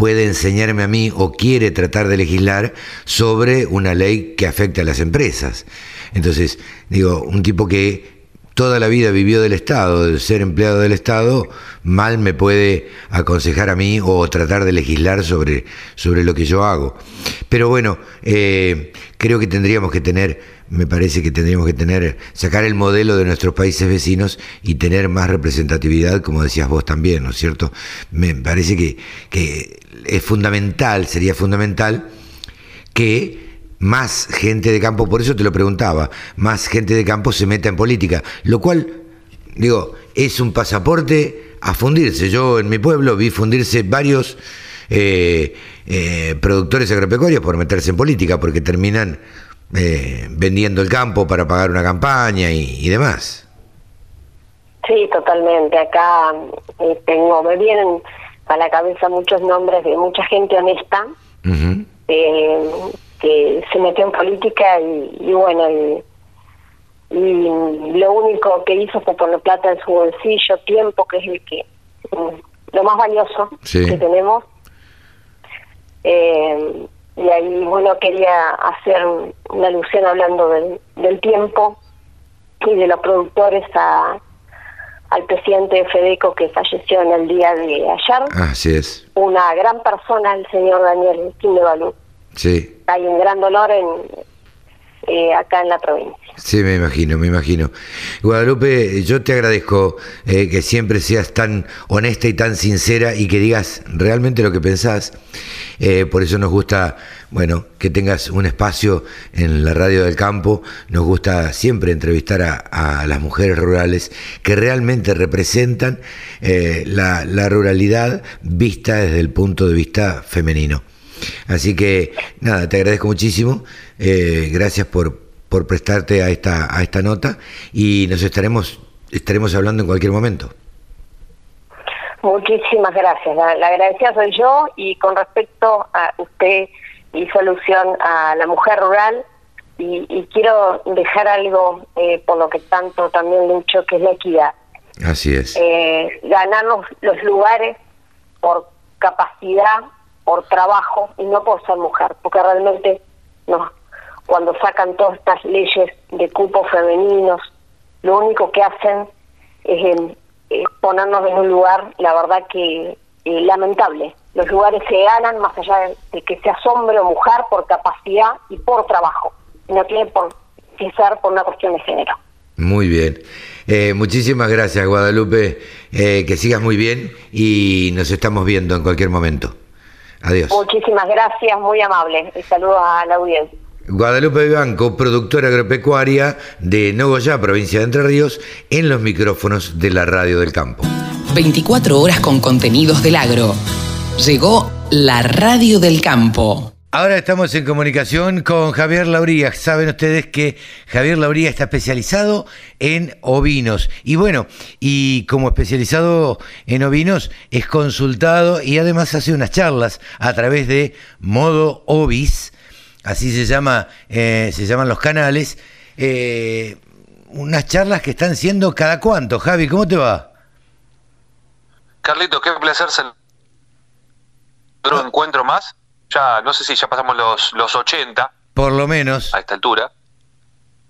puede enseñarme a mí o quiere tratar de legislar sobre una ley que afecte a las empresas. Entonces, digo, un tipo que toda la vida vivió del Estado, de ser empleado del Estado, mal me puede aconsejar a mí o tratar de legislar sobre, sobre lo que yo hago. Pero bueno, eh, creo que tendríamos que tener, me parece que tendríamos que tener, sacar el modelo de nuestros países vecinos y tener más representatividad, como decías vos también, ¿no es cierto? Me parece que, que es fundamental, sería fundamental que más gente de campo, por eso te lo preguntaba, más gente de campo se meta en política, lo cual, digo, es un pasaporte a fundirse. Yo en mi pueblo vi fundirse varios eh, eh, productores agropecuarios por meterse en política, porque terminan eh, vendiendo el campo para pagar una campaña y, y demás.
Sí, totalmente. Acá eh, tengo, me vienen a la cabeza muchos nombres de mucha gente honesta eh, que se metió en política y, y bueno, y, y lo único que hizo fue poner plata en su bolsillo, tiempo, que es el que lo más valioso
Sí.
que tenemos. Eh, y ahí, bueno, quería hacer una alusión hablando del, del tiempo y de los productores a, al presidente de Fedeco que falleció en el día de ayer.
Así es,
Una gran persona, el señor Daniel Quindevalú.
sí.
Hay un gran dolor en, eh, acá en la provincia.
Sí, me imagino, me imagino. Guadalupe, yo te agradezco eh, que siempre seas tan honesta y tan sincera y que digas realmente lo que pensás. Eh, por eso nos gusta, bueno, que tengas un espacio en la radio del campo. Nos gusta siempre entrevistar a, las mujeres rurales que realmente representan eh, la ruralidad vista desde el punto de vista femenino. Así que nada, te agradezco muchísimo. eh, gracias por, por prestarte a esta, a esta nota y nos estaremos, estaremos hablando en cualquier momento.
Muchísimas gracias. La, la agradecida soy yo y con respecto a usted hizo alusión a la mujer rural y, y quiero dejar algo eh, por lo que tanto también lucho, que es la equidad.
Así es.
eh, ganar los, los lugares por capacidad, por trabajo y no por ser mujer, porque realmente no, cuando sacan todas estas leyes de cupos femeninos, lo único que hacen es em, eh, ponernos en un lugar, la verdad que eh, lamentable. Los lugares se ganan más allá de, de que seas hombre o mujer por capacidad y por trabajo. No tiene por que ser por una cuestión de género.
Muy bien. Eh, muchísimas gracias, Guadalupe. Eh, que sigas muy bien y nos estamos viendo en cualquier momento. Adiós.
Muchísimas gracias, muy amable. Y saludos a la audiencia.
Guadalupe Vivanco, productora agropecuaria de Nogoyá, provincia de Entre Ríos, en los micrófonos de la Radio del Campo.
24 horas con contenidos del agro. Llegó la Radio del Campo.
Ahora estamos en comunicación con Javier Lauría. Saben ustedes que Javier Lauría está especializado en ovinos. Y bueno, y como especializado en ovinos, es consultado y además hace unas charlas a través de Modo Ovis, así se, llama, eh, se llaman los canales. Eh, unas charlas que están siendo cada cuánto. Javi, ¿cómo te va?
Carlito, qué placer otro encuentro más ya no sé si ya pasamos los, los 80.
Por lo menos.
A esta altura.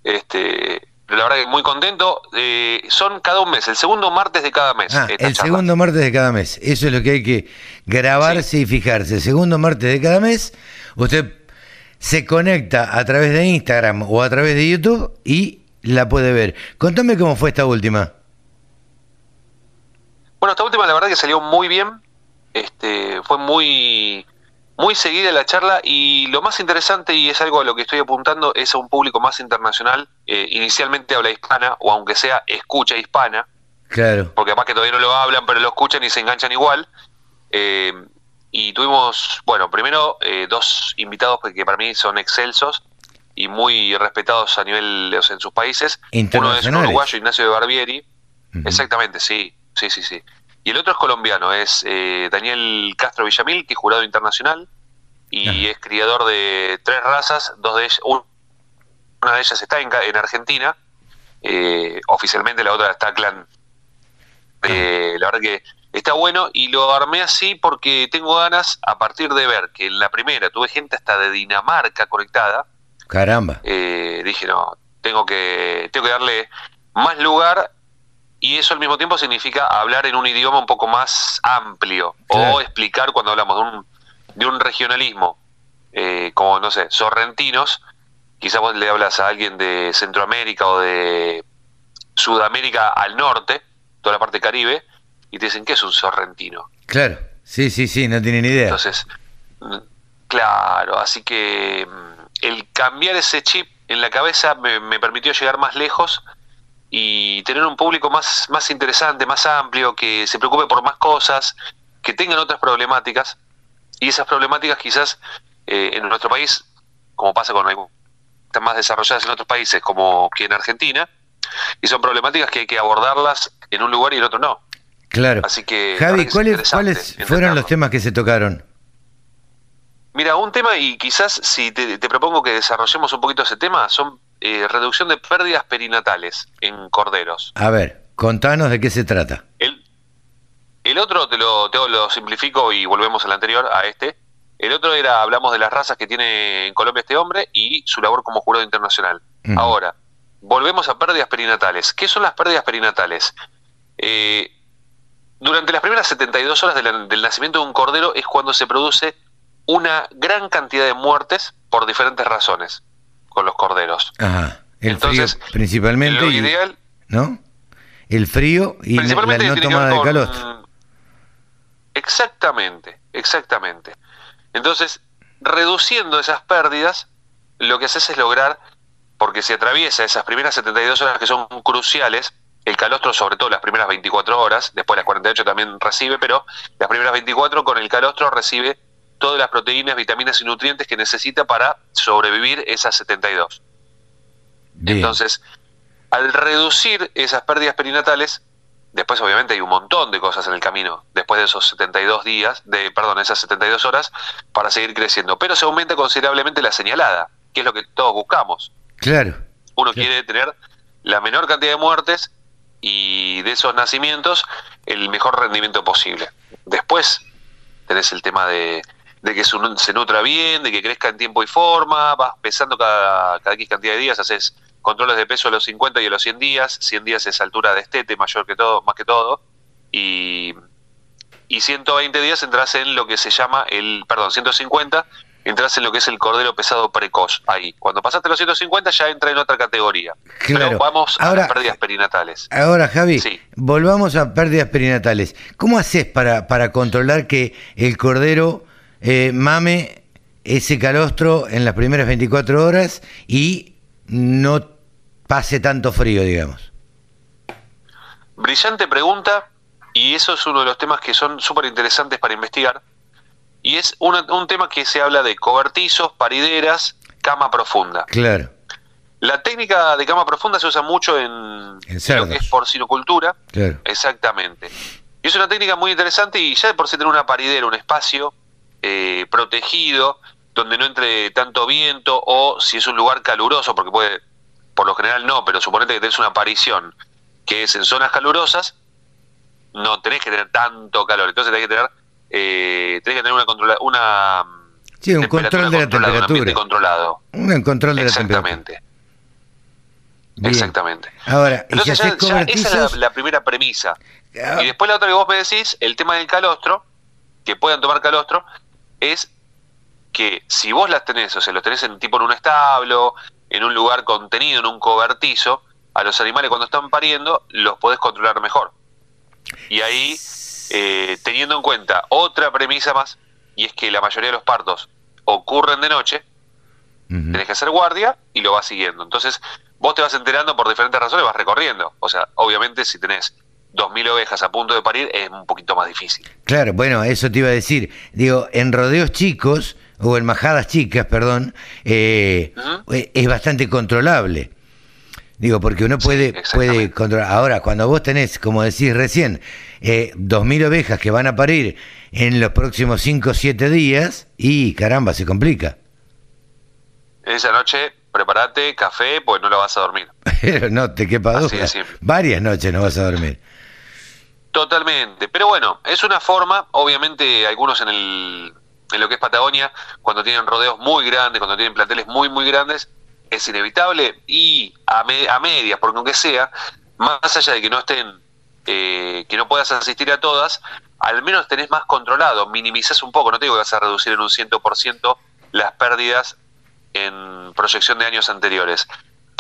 Este, la verdad que muy contento. Eh, son cada un mes, el segundo martes de cada mes.
Ah, el segundo martes de cada mes. Eso es lo que hay que grabarse y fijarse. El segundo martes de cada mes, usted se conecta a través de Instagram o a través de YouTube y la puede ver. Contame cómo fue esta última.
Bueno, esta última la verdad que salió muy bien. Este, fue muy muy seguida la charla y lo más interesante, y es algo a lo que estoy apuntando, es a un público más internacional, eh, inicialmente habla hispana, o aunque sea escucha hispana,
claro.
porque capaz que todavía no lo hablan, pero lo escuchan y se enganchan igual. Eh, y tuvimos, bueno, primero eh, dos invitados que para mí son excelsos y muy respetados a nivel en sus países. Uno es un uruguayo, Ignacio de Barbieri. Exactamente, sí, sí, sí, sí. Y el otro es colombiano, es eh, Daniel Castro Villamil, que es jurado internacional y es criador de tres razas, dos de ellas, una de ellas está en, en Argentina, eh, oficialmente la otra está clan. Eh, la verdad que está bueno y lo armé así porque tengo ganas, a partir de ver que en la primera tuve gente hasta de Dinamarca conectada.
Caramba.
dije, no, tengo que, tengo que darle más lugar y eso al mismo tiempo significa hablar en un idioma un poco más amplio o explicar cuando hablamos de un, de un regionalismo, eh, como, no sé, sorrentinos, quizás vos le hablas a alguien de Centroamérica o de Sudamérica al norte, toda la parte caribe, y te dicen, ¿qué es un sorrentino?
Claro, sí, sí, sí, no tienen idea.
Entonces, claro, así que mm, el cambiar ese chip en la cabeza me, me permitió llegar más lejos y tener un público más, más interesante, más amplio, que se preocupe por más cosas, que tengan otras problemáticas, y esas problemáticas quizás eh, en nuestro país, como pasa con están más desarrolladas en otros países como que en Argentina, y son problemáticas que hay que abordarlas en un lugar y en otro no.
Claro.
Así que
Javi, ¿cuáles, ¿cuáles fueron los temas que se tocaron?
Mira, un tema, y quizás si te, te propongo que desarrollemos un poquito ese tema, son eh, reducción de pérdidas perinatales en corderos.
A ver, contanos de qué se trata.
El, el otro, te lo, te lo simplifico y volvemos al anterior, a este. El otro era, hablamos de las razas que tiene en Colombia este hombre y su labor como jurado internacional. Ahora, volvemos a pérdidas perinatales. ¿Qué son las pérdidas perinatales? Eh, durante las primeras 72 horas del nacimiento de un cordero es cuando se produce una gran cantidad de muertes por diferentes razones con los corderos.
Ajá. El Entonces, frío principalmente.
Lo ideal.
¿No? El frío y la, no toma de calostro.
Exactamente, exactamente. Entonces, reduciendo esas pérdidas, lo que haces es lograr, porque si atraviesa esas primeras 72 horas que son cruciales, el calostro sobre todo las primeras 24 horas, después las 48 también recibe, pero las primeras 24 con el calostro recibe todas las proteínas, vitaminas y nutrientes que necesita para sobrevivir esas 72. Entonces, al reducir esas pérdidas perinatales, después obviamente hay un montón de cosas en el camino, después de esos 72 días, de perdón, esas 72 horas, para seguir creciendo. Pero se aumenta considerablemente la señalada, que es lo que todos buscamos.
Claro.
Uno quiere tener la menor cantidad de muertes y de esos nacimientos el mejor rendimiento posible. Después tenés el tema de de que se nutra bien, de que crezca en tiempo y forma, vas pesando cada, cada X cantidad de días, haces controles de peso a los 50 y a los 100 días, 100 días es altura de estete mayor que todo, más que todo, y, y 120 días entras en lo que se llama el, perdón, 150 entras en lo que es el cordero pesado precoz ahí. Cuando pasaste los 150 ya entra en otra categoría. Pero vamos a las pérdidas perinatales.
Ahora, Javi, volvamos a pérdidas perinatales. ¿Cómo haces para, para controlar que el cordero eh, mame ese calostro en las primeras 24 horas y no pase tanto frío, digamos?
Brillante pregunta y eso es uno de los temas que son súper interesantes para investigar. Y es una- un tema que se habla de cobertizos, parideras, cama profunda.
Claro,
La técnica de cama profunda se usa mucho en,
En
lo que es porcinocultura.
claro.
Exactamente. Y es una técnica muy interesante y ya de por sí tener una paridera, un espacio eh, protegido, donde no entre tanto viento o si es un lugar caluroso, porque puede, por lo general no, pero suponete que tenés una aparición que es en zonas calurosas, no tenés que tener tanto calor, entonces tenés que tener, eh, tenés que tener una, controla, una
Sí, un
temperatura
control de la
controlada, Un
temperatura.
controlado.
Un control de la temperatura.
Exactamente.
Bien.
Exactamente.
Ahora,
Entonces ya, esa es la primera premisa.
Ah.
Y después la otra que vos me decís, el tema del calostro, que puedan tomar calostro, es que si vos las tenés, o sea, los tenés en tipo en un establo, en un lugar contenido, en un cobertizo, a los animales cuando están pariendo los podés controlar mejor. Y ahí, eh, teniendo en cuenta otra premisa más, y es que la mayoría de los partos ocurren de noche, tenés que hacer guardia y lo vas siguiendo. Entonces, vos te vas enterando por diferentes razones, vas recorriendo. O sea, obviamente si tenés 2.000 ovejas a punto de parir es un poquito más difícil.
Claro, bueno, eso te iba a decir. Digo, en rodeos chicos, o en majadas chicas, perdón, eh, es bastante controlable. Digo, porque uno puede, puede controlar. Ahora, cuando vos tenés, como decís recién, eh, 2.000 ovejas que van a parir en los próximos 5 o 7 días, y caramba, se complica.
Esa noche, prepárate, café, pues no la vas a dormir.
Pero no te quepa duda. Varias noches no vas a dormir.
Totalmente. Pero bueno, es una forma, obviamente algunos en el en lo que es Patagonia, cuando tienen rodeos muy grandes, cuando tienen planteles muy, muy grandes, es inevitable y a, me- a medias, porque aunque sea, más allá de que no estén, eh, que no puedas asistir a todas, al menos tenés más controlado, minimizás un poco, no te digo que vas a reducir en un 100% las pérdidas en proyección de años anteriores.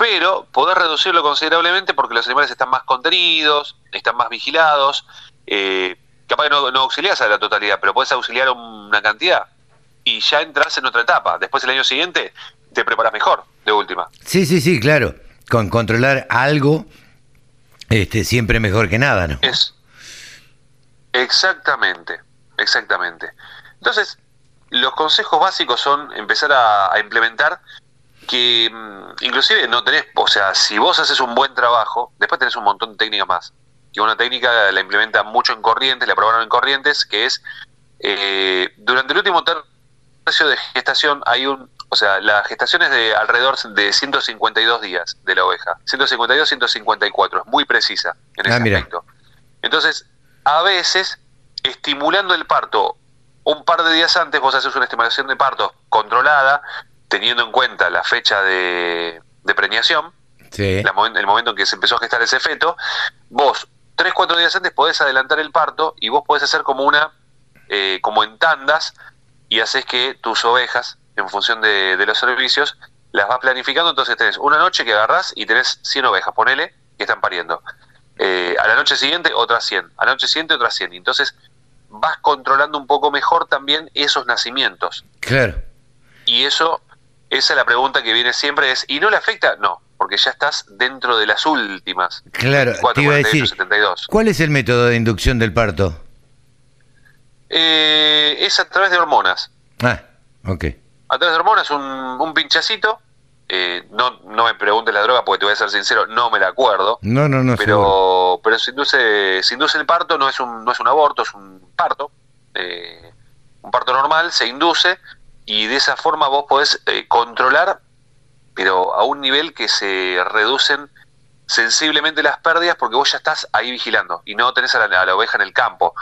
Pero podés reducirlo considerablemente porque los animales están más contenidos, están más vigilados. eh, capaz que no, no auxiliás a la totalidad, pero podés auxiliar una cantidad y ya entras en otra etapa. Después el año siguiente te preparas mejor, de última.
Sí, sí, sí, claro. Con controlar algo, este, siempre mejor que nada, ¿no?
Es exactamente, exactamente. Entonces, los consejos básicos son empezar a, a implementar que mm, inclusive no tenés, o sea, si vos haces un buen trabajo, después tenés un montón de técnicas más. Que una técnica la implementa mucho en corrientes, la probaron en corrientes, que es eh, durante el último tercio de gestación hay un, o sea, la gestación es de alrededor de 152 días de la oveja, 152, 154, es muy precisa en
Ah,
ese aspecto. Entonces, a veces, estimulando el parto un par de días antes, vos haces una estimulación de parto controlada, teniendo en cuenta la fecha de, de preñación,
Sí.
la momen- el momento en que se empezó a gestar ese feto, vos, tres, cuatro días antes, podés adelantar el parto y vos podés hacer como una, eh, como en tandas, y haces que tus ovejas, en función de, de los servicios, las vas planificando, entonces tenés una noche que agarrás y tenés 100 ovejas, ponele, que están pariendo. Eh, a la noche siguiente otras 100, a la noche siguiente otras 100, y entonces vas controlando un poco mejor también esos nacimientos.
Claro.
Y eso, esa es la pregunta que viene siempre, es, ¿y no le afecta? No, porque ya estás dentro de las últimas.
Claro,
4,
te iba a
48,
decir,
72.
¿cuál es el método de inducción del parto?
Eh, es a través de hormonas.
Ah, ok.
A través de hormonas, un, un pinchacito. eh, no, no me preguntes la droga porque te voy a ser sincero, no me la acuerdo.
No, no, no. seguro.
pero pero se induce, se induce el parto, no es un, no es un aborto, es un parto. eh, un parto normal, se induce y de esa forma vos podés eh, controlar, pero a un nivel que se reducen sensiblemente las pérdidas porque vos ya estás ahí vigilando y no tenés a la, a la oveja en el campo.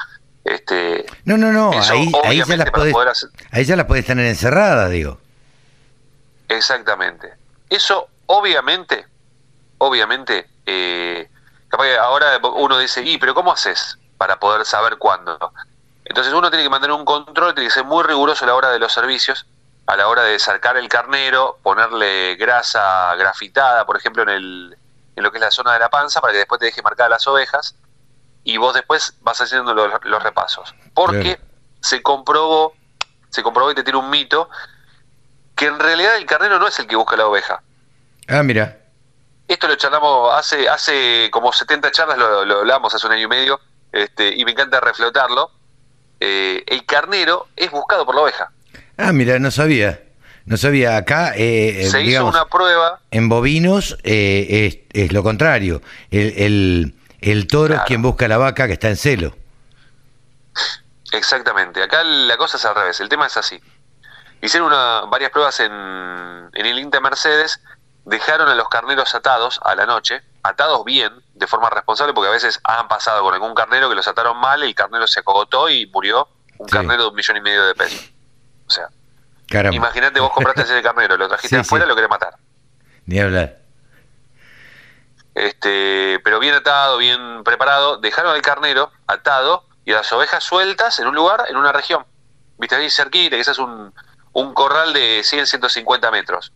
Este,
No, no, no.
eso,
Ahí, ahí, ya las podés,
poder hacer-
ahí ya las podés tener encerradas, digo.
Exactamente. Eso, obviamente, obviamente, eh, capaz que ahora uno dice, y, pero ¿cómo haces para poder saber cuándo? Entonces uno tiene que mantener un control, tiene que ser muy riguroso a la hora de los servicios, a la hora de sacar el carnero, ponerle grasa grafitada, por ejemplo, en, el, en lo que es la zona de la panza, para que después te deje marcadas las ovejas, y vos después vas haciendo los, los repasos. Porque se comprobó, se comprobó y te tira un mito, que en realidad el carnero no es el que busca la oveja.
Ah, mira.
Esto lo charlamos hace hace como 70 charlas, lo, lo hablamos hace un año y medio, este, y me encanta reflotarlo. Eh, el carnero es buscado por la oveja.
Ah, mira, no sabía. No sabía. Acá, eh, eh,
Se hizo una prueba,
en bovinos eh, es, es lo contrario. El, el, el toro es quien busca la vaca que está en celo.
exactamente. Acá la cosa es al revés, el tema es así. Hicieron una, varias pruebas en, en el INTA Mercedes, dejaron a los carneros atados a la noche, atados bien, de forma responsable, porque a veces han pasado con algún carnero que los ataron mal, el carnero se acogotó y murió un
Sí.
carnero de un millón y medio de pesos. O sea, imagínate vos compraste ese carnero, lo trajiste
Sí,
afuera,
sí.
lo querés matar.
Ni hablar.
este, pero bien atado, bien preparado, dejaron al carnero atado y a las ovejas sueltas en un lugar, en una región. Viste ahí cerquita, que ese es un, un corral de 100, 150 metros.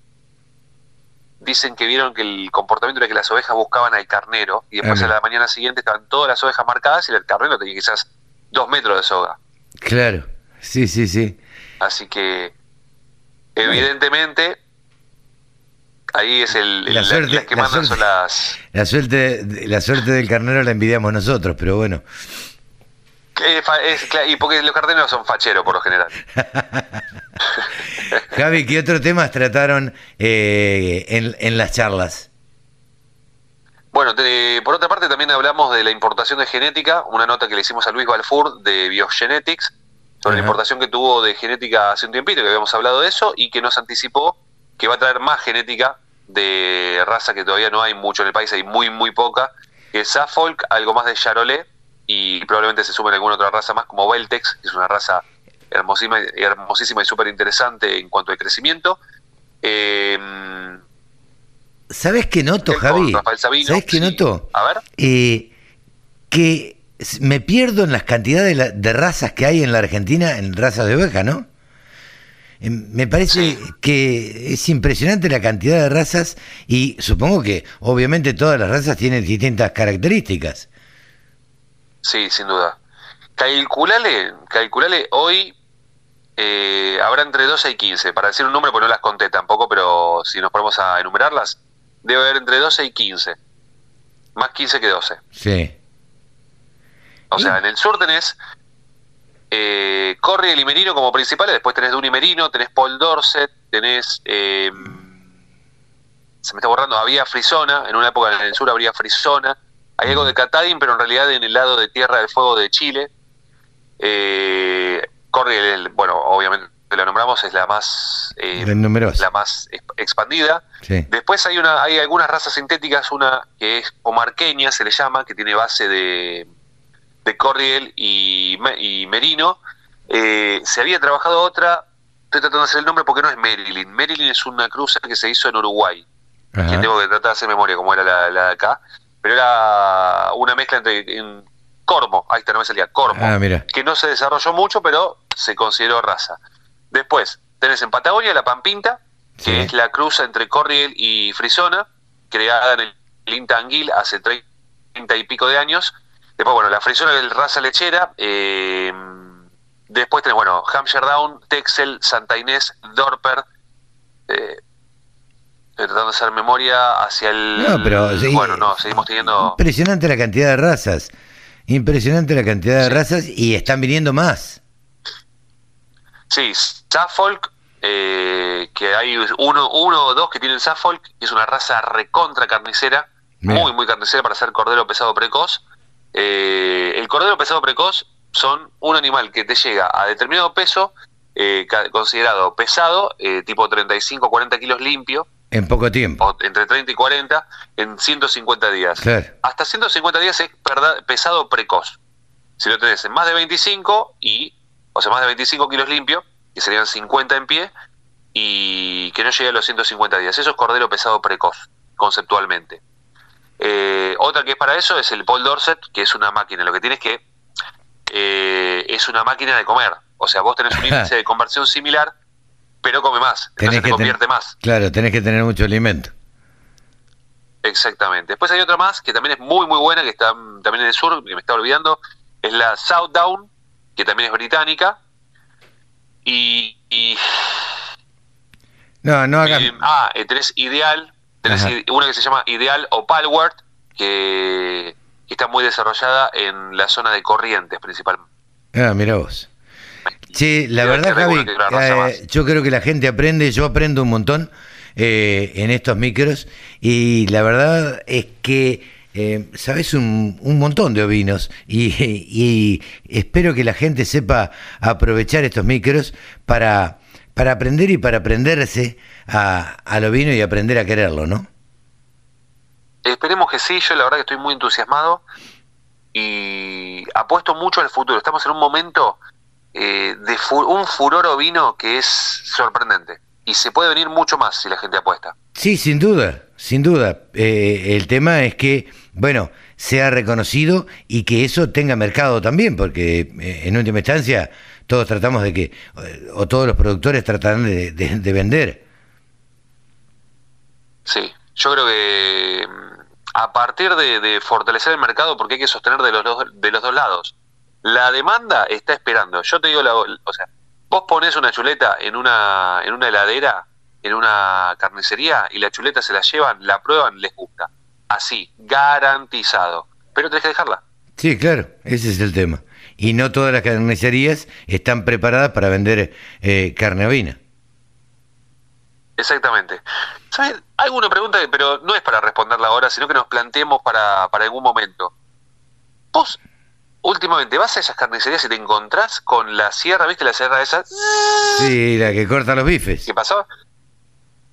Dicen que vieron que el comportamiento era que las ovejas buscaban al carnero y después
Ah,
a la mañana siguiente estaban todas las ovejas marcadas y el carnero tenía quizás dos metros de soga.
Claro. Sí, sí, sí.
Así que, evidentemente, ahí es el, el-
La suerte-
las que
la
mandan
suerte.
son las,
La suerte, la suerte del carnero la envidiamos nosotros, pero bueno.
Eh, es y porque los carneros son facheros por lo general.
Javi, ¿qué otros temas trataron eh, en, en las charlas?
Bueno, te- por otra parte también hablamos de la importación de genética, una nota que le hicimos a Luis Balfour de Biogenetics, sobre la importación que tuvo de genética hace un tiempito, que habíamos hablado de eso, y que nos anticipó que va a traer más genética de raza que todavía no hay mucho en el país, hay muy, muy poca, que es Suffolk, algo más de Charolais, y probablemente se sumen alguna otra raza más como Beltex, que es una raza hermosísima, hermosísima y súper interesante en cuanto al crecimiento. Eh,
¿Sabes qué noto, Javi?
Sabino,
¿Sabes qué
sí.
noto?
A ver.
Eh, que me pierdo en las cantidades de, la- de razas que hay en la Argentina, en razas de oveja, ¿no? Eh, Me parece que es impresionante la cantidad de razas y supongo que obviamente todas las razas tienen distintas características.
Sí, sin duda. Calculale, calculale hoy eh, habrá entre 12 y 15, para decir un número, pues no las conté tampoco, pero si nos ponemos a enumerarlas, debe haber entre 12 y 15. Más 15 que 12.
Sí.
O sea, en el sur tenés eh, Corriel y Merino como principales, después tenés Duni Merino, tenés Paul Dorset, tenés... eh, se me está borrando, había Frisona, en una época en el sur habría Frisona, hay algo de Catadin, pero en realidad en el lado de Tierra del Fuego de Chile. Eh, Corriel, bueno, obviamente la nombramos, es la más... eh, la más exp- expandida.
Sí.
Después hay una, hay algunas razas sintéticas, una que es comarqueña, se le llama, que tiene base de, de Corriel y, Me- y Merino. Eh, se había trabajado otra, estoy tratando de hacer el nombre porque no es Marilyn. Marilyn es una cruza que se hizo en Uruguay, que tengo que tratar de hacer memoria como era la, la de acá, pero era una mezcla entre en Cormo, ahí está, no me salía, Cormo,
Ah, mira.
que no se desarrolló mucho, pero se consideró raza. Después, tenés en Patagonia la Pampinta, que
Sí.
es la cruza entre Corriel y Frisona, creada en el Inta Anguil hace 30 y pico de años. Después, bueno, la Frisona es raza lechera. eh, después tenés, bueno, Hampshire Down, Texel, Santa Inés, Dorper. eh, tratando de hacer memoria hacia el...
No, pero
bueno, no, seguimos teniendo...
Impresionante la cantidad de razas. Impresionante la cantidad de
Sí.
razas y están viniendo más.
Sí, Suffolk, eh, que hay uno, uno o dos que tienen Suffolk, que es una raza recontra carnicera, muy, muy carnicera para ser cordero pesado precoz. Eh, el cordero pesado precoz son un animal que te llega a determinado peso, eh, considerado pesado, eh, tipo 35 40 kilos limpio,
En poco tiempo.
o entre 30 y 40, en 150 días.
Claro.
Hasta 150 días es pesado precoz. Si lo tenés en más de 25 y, o sea, más de 25 kilos limpio, que serían 50 en pie, y que no llegue a los 150 días. Eso es cordero pesado precoz, conceptualmente. Eh, otra que es para eso es el Paul Dorset, que es una máquina. Lo que tienes que eh, es una máquina de comer. O sea, vos tenés un índice de conversión similar, pero come más.
Tenés
Entonces te
que
convierte más.
Claro, tenés que tener mucho alimento.
Exactamente. Después hay otra más que también es muy muy buena, que está también en el sur, que me estaba olvidando, es la Southdown, que también es británica. Y, y,
No, no hagas.
eh, ah, eh, tenés Ideal, tenés
Ajá.
una que se llama Ideal o Palworth, que, que está muy desarrollada en la zona de Corrientes principalmente.
Ah, mira vos. Sí, la verdad, Javi,
que
eh, yo creo que la gente aprende, yo aprendo un montón eh, en estos micros y la verdad es que eh, sabes un, un montón de ovinos y, y espero que la gente sepa aprovechar estos micros para, para aprender y para aprenderse a, al ovino y aprender a quererlo, ¿no?
Esperemos que sí, yo la verdad que estoy muy entusiasmado y apuesto mucho al futuro. Estamos en un momento eh, de fu- un furor ovino que es sorprendente y se puede venir mucho más si la gente apuesta.
Sí, sin duda, sin duda. Eh, el tema es que, bueno, sea reconocido y que eso tenga mercado también, porque eh, en última instancia todos tratamos de que, eh, o todos los productores tratarán de, de- de vender.
Sí, yo creo que mm, a partir de, de fortalecer el mercado, porque hay que sostener de los, dos, de los dos lados. La demanda está esperando. Yo te digo, la, o sea, vos pones una chuleta en una, en una heladera, en una carnicería, y la chuleta se la llevan, la prueban, les gusta. Así, garantizado. Pero tenés que dejarla.
Sí, claro, ese es el tema. Y no todas las carnicerías están preparadas para vender eh, carne ovina.
Exactamente. ¿Sabes? Hay una pregunta, pero no es para responderla ahora, sino que nos planteemos para, para algún momento. Vos, últimamente, vas a esas carnicerías y te encontrás con la sierra, ¿viste la sierra esa?
Sí, la que corta los bifes.
¿Qué pasó?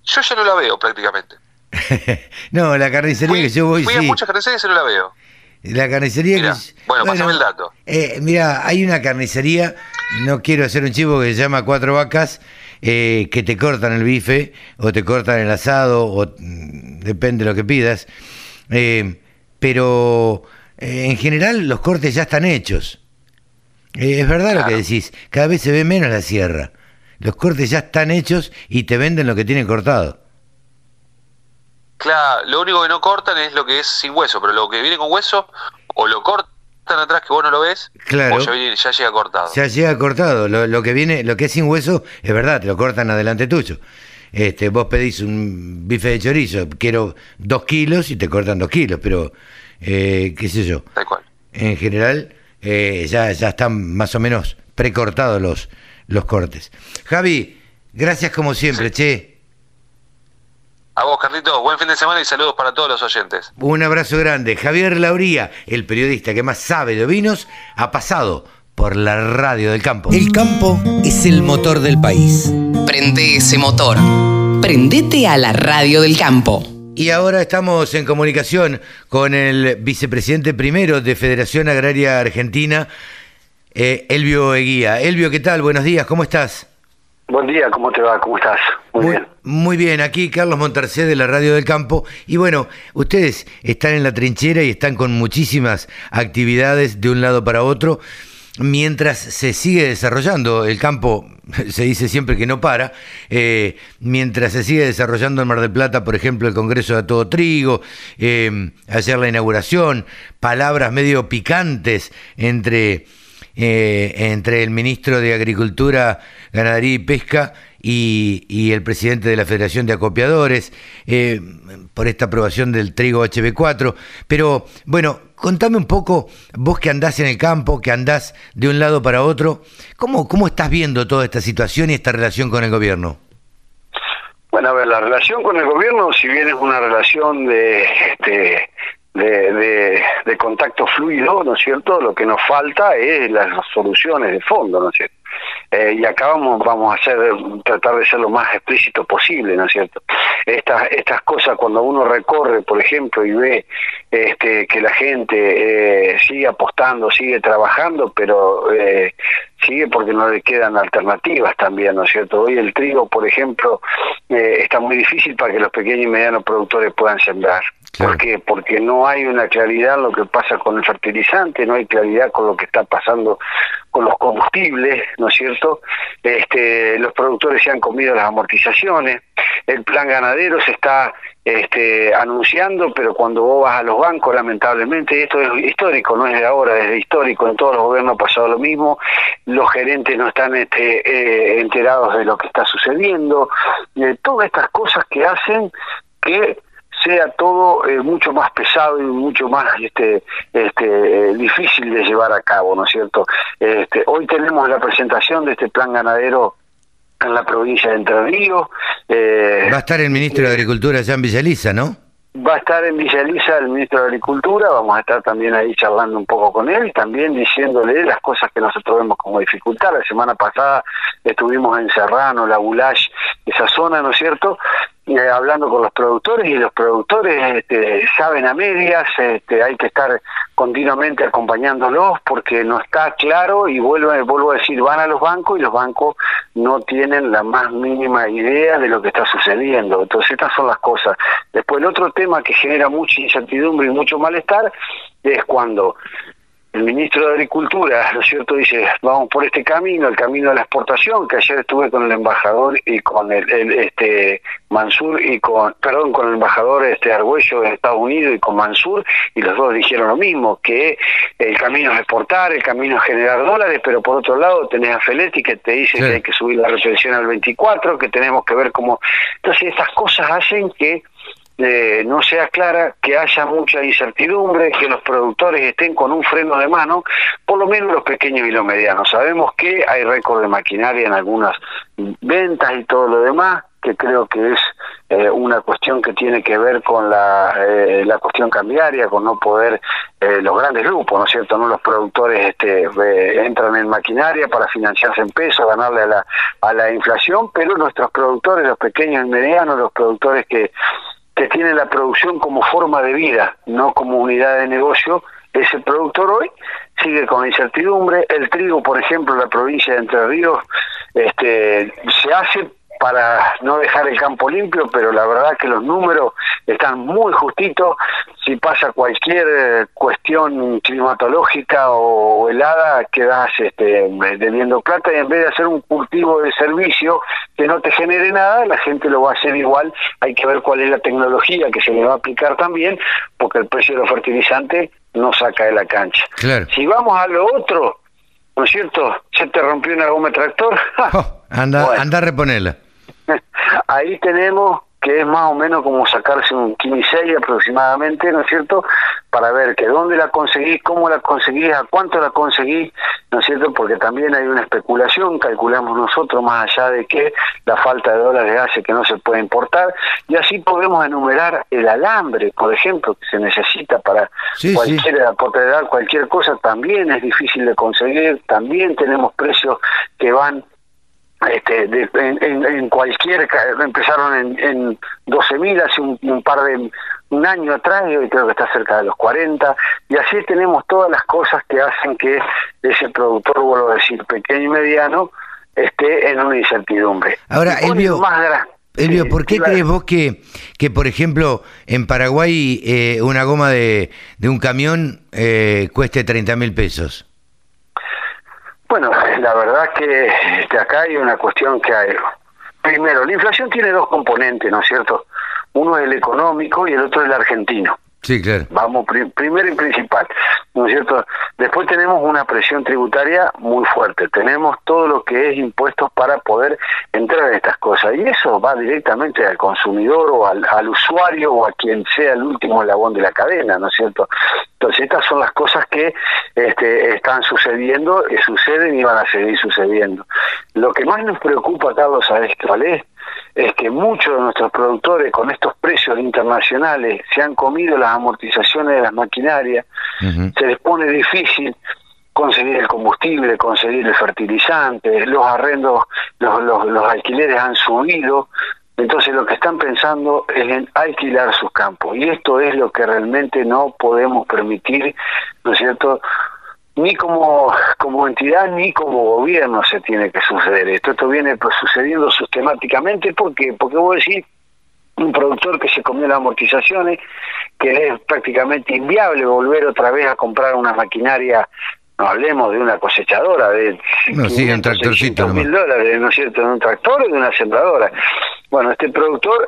Yo ya no la veo prácticamente.
no, la carnicería
Fui,
que yo voy,
fui a
sí.
muchas carnicerías y no la veo.
La carnicería que...
bueno, pasame el dato.
Eh, mira, hay una carnicería, no quiero hacer un chivo que se llama Cuatro Vacas, eh, que te cortan el bife o te cortan el asado, o mm, depende de lo que pidas. Eh, pero eh, en general los cortes ya están hechos. Eh, es verdad lo que decís, cada vez se ve menos la sierra. Los cortes ya están hechos y te venden lo que tienen cortado.
Claro, lo único que no cortan es lo que es sin hueso, pero lo que viene con hueso, o lo cortan atrás que vos no lo ves,
Claro.
o ya, viene- ya llega cortado.
Ya llega cortado. Lo, lo que viene, lo que es sin hueso, es verdad, te lo cortan adelante tuyo. Este, vos pedís un bife de chorizo, quiero dos kilos y te cortan dos kilos, pero eh, qué sé yo.
Tal cual.
En general eh, ya, ya están más o menos precortados los, los cortes. Javi, gracias como siempre, che.
A vos, Carlitos, buen fin de semana y saludos para todos los oyentes.
Un abrazo grande. Javier Lauría, el periodista que más sabe de vinos, ha pasado por la radio del campo.
El campo es el motor del país.
Prende ese motor. Prendete a la radio del campo.
Y ahora estamos en comunicación con el vicepresidente primero de Federación Agraria Argentina, eh, Elvio Eguía. Elvio, ¿qué tal? Buenos días, ¿cómo estás?
Buen día, ¿cómo te va? ¿Cómo estás? Muy, bien.
muy bien, aquí Carlos Montarcé de la Radio del Campo. Y bueno, ustedes están en la trinchera y están con muchísimas actividades de un lado para otro. Mientras se sigue desarrollando el campo, se dice siempre que no para, eh, mientras se sigue desarrollando en Mar del Plata, por ejemplo, el Congreso de Todo Trigo, eh, ayer la inauguración, palabras medio picantes entre eh, entre el ministro de Agricultura, Ganadería y Pesca y, el presidente de la Federación de Acopiadores eh, por esta aprobación del trigo HB4. Pero bueno, contame un poco, vos que andás en el campo, que andás de un lado para otro, ¿cómo, cómo estás viendo toda esta situación y esta relación con el gobierno?
Bueno, a ver, la relación con el gobierno, si bien es una relación de, este, de, de, contacto fluido, ¿no es cierto? Lo que nos falta es las soluciones de fondo, ¿no es cierto? Eh, y acá vamos, vamos a hacer, tratar de ser lo más explícito posible, ¿no es cierto? Estas, estas cosas cuando uno recorre, por ejemplo, y ve este, que la gente eh, sigue apostando, sigue trabajando, pero eh, sigue porque no le quedan alternativas también, ¿no es cierto? Hoy el trigo, por ejemplo, eh, está muy difícil para que los pequeños y medianos productores puedan sembrar.
Claro.
¿Por qué? Porque no hay una claridad en lo que pasa con el fertilizante, no hay claridad con lo que está pasando con los combustibles, ¿no es cierto? Este, los productores se han comido las amortizaciones, el plan ganadero se está este, anunciando, pero cuando vos vas a los bancos, lamentablemente, esto es histórico, no es de ahora, desde histórico, en todos los gobiernos ha pasado lo mismo, los gerentes no están este, eh, enterados de lo que está sucediendo, eh, todas estas cosas que hacen que sea todo eh, mucho más pesado y mucho más este, este, difícil de llevar a cabo, ¿no es cierto? Este, hoy tenemos la presentación de este plan ganadero en la provincia de Entre Ríos.
Va a estar el ministro de Agricultura allá en Villaliza, ¿no?
Va a estar en Villa Elisa el ministro de Agricultura, vamos a estar también ahí charlando un poco con él y también diciéndole las cosas que nosotros vemos como dificultad. La semana pasada estuvimos en Serrano, La Bulash, esa zona, ¿no es cierto? Eh, hablando con los productores y los productores este, saben a medias, este, hay que estar continuamente acompañándolos porque no está claro y vuelvo, vuelvo a decir, van a los bancos y los bancos no tienen la más mínima idea de lo que está sucediendo. Entonces estas son las cosas. Después el otro tema que genera mucha incertidumbre y mucho malestar es cuando el ministro de Agricultura, ¿no es cierto?, dice, vamos por este camino, el camino de la exportación, que ayer estuve con el embajador y con el, este Mansur y con, perdón, con el embajador este Argüello de Estados Unidos y con Mansur, y los dos dijeron lo mismo, que el camino es exportar, el camino es generar dólares, pero por otro lado tenés a Feletti que te dice que hay que subir la retención al 24, que tenemos que ver cómo... Entonces estas cosas hacen que eh, no sea clara, que haya mucha incertidumbre, que los productores estén con un freno de mano, por lo menos los pequeños y los medianos. Sabemos que hay récord de maquinaria en algunas ventas y todo lo demás, que creo que es eh, una cuestión que tiene que ver con la, eh, la cuestión cambiaria, con no poder, los grandes grupos, ¿no es cierto? no Los productores este, entran en maquinaria para financiarse en pesos, ganarle a la, a la inflación, pero nuestros productores, los pequeños y medianos, los productores que que tiene la producción como forma de vida, no como unidad de negocio, ese productor hoy sigue con incertidumbre. El trigo, por ejemplo, en la provincia de Entre Ríos, este, se hace para no dejar el campo limpio, pero la verdad que los números están muy justitos. Si pasa cualquier eh, cuestión climatológica o helada, quedas este, debiendo plata y en vez de hacer un cultivo de servicio que no te genere nada, la gente lo va a hacer igual. Hay que ver cuál es la tecnología que se le va a aplicar también, porque el precio de los fertilizantes no saca de la cancha. Si vamos a lo otro, ¿no es cierto? Se te rompió una goma de tractor.
Oh, anda, anda a reponerla.
Ahí tenemos que es más o menos como sacarse un 15 aproximadamente, ¿no es cierto? Para ver que dónde la conseguís, cómo la conseguís, a cuánto la conseguís, ¿no es cierto? Porque también hay una especulación, calculamos nosotros, más allá de que la falta de dólares hace que no se pueda importar, y así podemos enumerar el alambre, por ejemplo, que se necesita para cualquier sí. cualquier cosa, también es difícil de conseguir, también tenemos precios que van este, en, cualquier, empezaron en, en 12.000 hace un, par de, un año atrás y hoy creo que está cerca de los 40, y así tenemos todas las cosas que hacen que ese productor, vuelvo a decir, pequeño y mediano, esté en una incertidumbre.
Ahora, Elvio, Elvio, ¿por qué crees vos que, que, por ejemplo, en Paraguay eh, una goma de, de un camión eh, cueste 30 mil pesos?
Bueno, la verdad que acá hay una cuestión que hay. Primero, la inflación tiene dos componentes, ¿no es cierto? Uno es el económico y el otro es el argentino.
Sí, claro.
Vamos, primero y principal, ¿no es cierto? Después tenemos una presión tributaria muy fuerte, tenemos todo lo que es impuestos para poder entrar en estas cosas, y eso va directamente al consumidor o al, usuario o a quien sea el último eslabón de la cadena, ¿no es cierto? Entonces estas son las cosas que este, están sucediendo, que suceden y van a seguir sucediendo. Lo que más nos preocupa, Carlos, ¿sabes cuál? Es que muchos de nuestros productores con estos precios internacionales se han comido las amortizaciones de las maquinarias, se les pone difícil conseguir el combustible, conseguir el fertilizante, los arrendos, los, los, los alquileres han subido, entonces lo que están pensando es en alquilar sus campos. Y esto es lo que realmente no podemos permitir, ¿no es cierto? Ni como, como entidad ni como gobierno se tiene que suceder esto. Esto viene pues, sucediendo sistemáticamente porque, porque vos decís, un productor que se comió las amortizaciones, que es prácticamente inviable volver otra vez a comprar una maquinaria, no hablemos de una cosechadora, de
no, un
mil dólares, ¿no es cierto?, de un tractor o de una sembradora. Bueno, este productor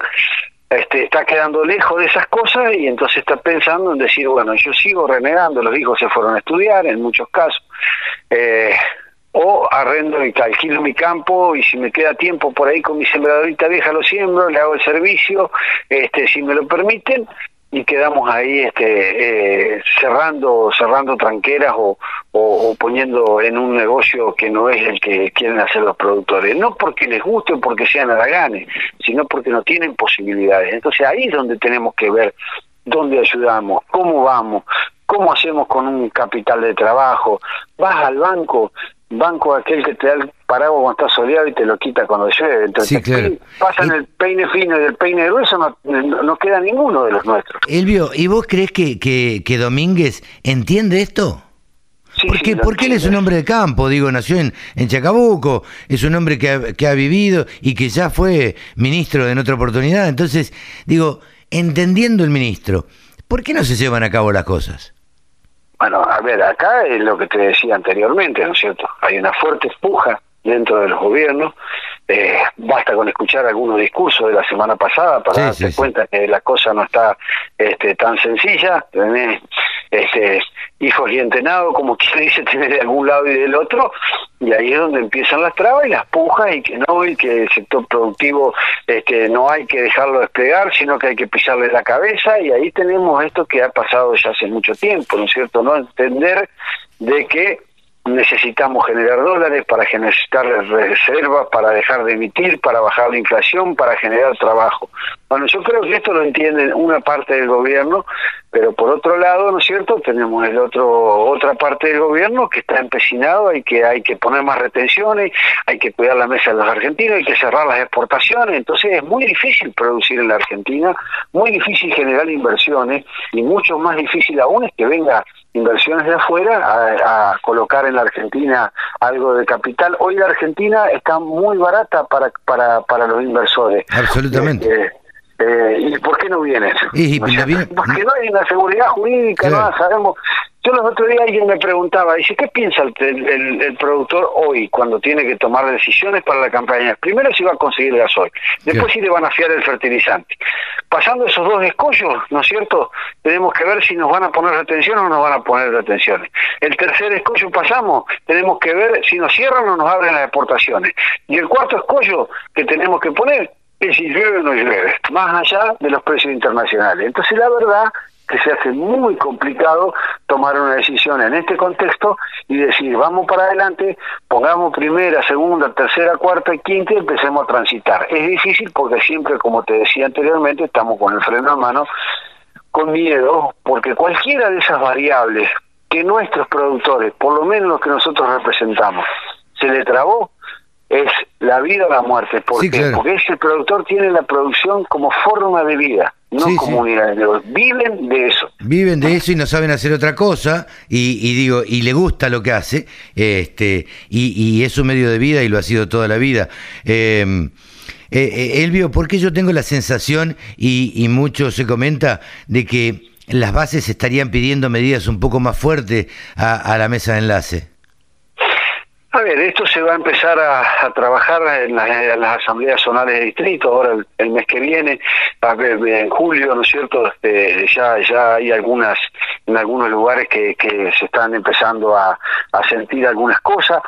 este, está quedando lejos de esas cosas y entonces está pensando en decir, bueno, yo sigo renegando, los hijos se fueron a estudiar en muchos casos, eh, o arrendo y alquilo mi campo y si me queda tiempo por ahí con mi sembradorita vieja lo siembro, le hago el servicio, este, si me lo permiten, y quedamos ahí este, eh, cerrando cerrando tranqueras o, o, poniendo en un negocio que no es el que quieren hacer los productores. No porque les guste o porque sean haraganes sino porque no tienen posibilidades. Entonces ahí es donde tenemos que ver dónde ayudamos cómo vamos cómo hacemos con un capital de trabajo. Vas al banco banco aquel que te da el paraguas cuando está soleado y te lo quita cuando llueve. Entonces, pasan el peine fino y el peine grueso, no, no, queda ninguno de los nuestros.
Elvio, ¿y vos crees que, que, Domínguez entiende esto? Sí, porque, porque él es un hombre de campo, digo, nació en, en Chacabuco, es un hombre que ha, que ha vivido y que ya fue ministro en otra oportunidad. Entonces, digo, entendiendo el ministro, ¿por qué no se llevan a cabo las cosas?
Bueno, a ver, acá es lo que te decía anteriormente, ¿no es cierto? Hay una fuerte puja dentro de los gobiernos. Eh, basta con escuchar algunos discursos de la semana pasada para darte cuenta que la cosa no está este, tan sencilla. Tenés este, hijos y entrenados, como quien dice, tener de algún lado y del otro, y ahí es donde empiezan las trabas y las pujas, y que no, y que el sector productivo este, no hay que dejarlo desplegar, sino que hay que pisarle la cabeza, y ahí tenemos esto que ha pasado ya hace mucho tiempo, ¿no es cierto? No entender de que necesitamos generar dólares para generar reservas, para dejar de emitir, para bajar la inflación, para generar trabajo. Bueno, yo creo que esto lo entiende una parte del gobierno, pero por otro lado, ¿no es cierto? Tenemos el otro otra parte del gobierno que está empecinado y que hay que poner más retenciones, hay que cuidar la mesa de los argentinos, hay que cerrar las exportaciones, entonces es muy difícil producir en la Argentina, muy difícil generar inversiones y mucho más difícil aún es que venga inversiones de afuera a, colocar en la Argentina algo de capital. Hoy la Argentina está muy barata para, para, para los inversores.
Absolutamente.
Eh, eh, ¿Y por qué no vienen? Porque no hay una seguridad jurídica, no sabemos. Yo los otros días alguien me preguntaba, dice, ¿qué piensa el, el, productor hoy cuando tiene que tomar decisiones para la campaña? Primero si va a conseguir gasoil, después si le van a fiar el fertilizante. Pasando esos dos escollos, ¿no es cierto? Tenemos que ver si nos van a poner retención o no nos van a poner retenciones. El tercer escollo pasamos, tenemos que ver si nos cierran o nos abren las exportaciones. Y el cuarto escollo que tenemos que poner es si llueve o no llueve, más allá de los precios internacionales. Entonces la verdad que se hace muy complicado tomar una decisión en este contexto y decir, vamos para adelante, pongamos primera, segunda, tercera, cuarta y quinta y empecemos a transitar. Es difícil porque siempre, como te decía anteriormente, estamos con el freno a mano, con miedo, porque cualquiera de esas variables que nuestros productores, por lo menos los que nosotros representamos, se le trabó, es la vida o la muerte. ¿Por Porque ese productor tiene la producción como forma de vida, no como unidad de negocio. Viven de eso.
Viven de eso y no saben hacer otra cosa, y, digo, y le gusta lo que hace, este, y, es un medio de vida y lo ha sido toda la vida. Eh, eh, eh Elvio, ¿por qué yo tengo la sensación, y, y mucho se comenta, de que las bases estarían pidiendo medidas un poco más fuertes a la mesa de enlace?
A ver, esto se va a empezar a, trabajar en, las asambleas zonales de distrito, ahora el, mes que viene, en julio, ¿no es cierto? Este, ya, ya hay algunas, en algunos lugares que, que se están empezando a, sentir algunas cosas.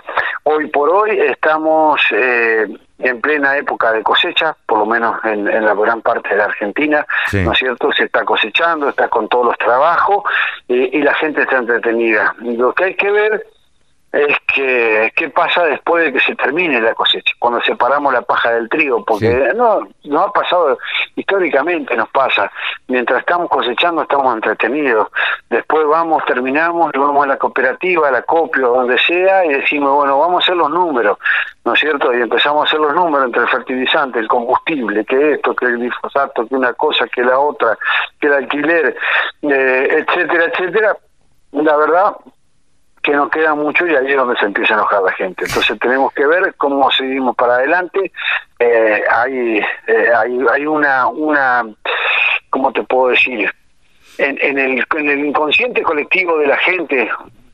Hoy por hoy estamos eh, en plena época de cosecha, por lo menos en, la gran parte de la Argentina, ¿no es cierto? Se está cosechando, está con todos los trabajos y la gente está entretenida. Lo que hay que ver es que qué pasa después de que se termine la cosecha, cuando separamos la paja del trigo, porque no, no ha pasado, históricamente nos pasa, mientras estamos cosechando estamos entretenidos, después vamos, terminamos, y vamos a la cooperativa, a la copio, donde sea, y decimos, bueno, vamos a hacer los números, ¿no es cierto? Y empezamos a hacer los números entre el fertilizante, el combustible, que esto, que el glifosato, que una cosa, que la otra, que el alquiler, eh, etcétera, etcétera. La verdad, que no queda mucho y ahí es donde se empieza a enojar la gente. Entonces tenemos que ver cómo seguimos para adelante. Eh, hay, eh, hay, hay una, una, ¿cómo te puedo decir? En, en, el, en el inconsciente colectivo de la gente,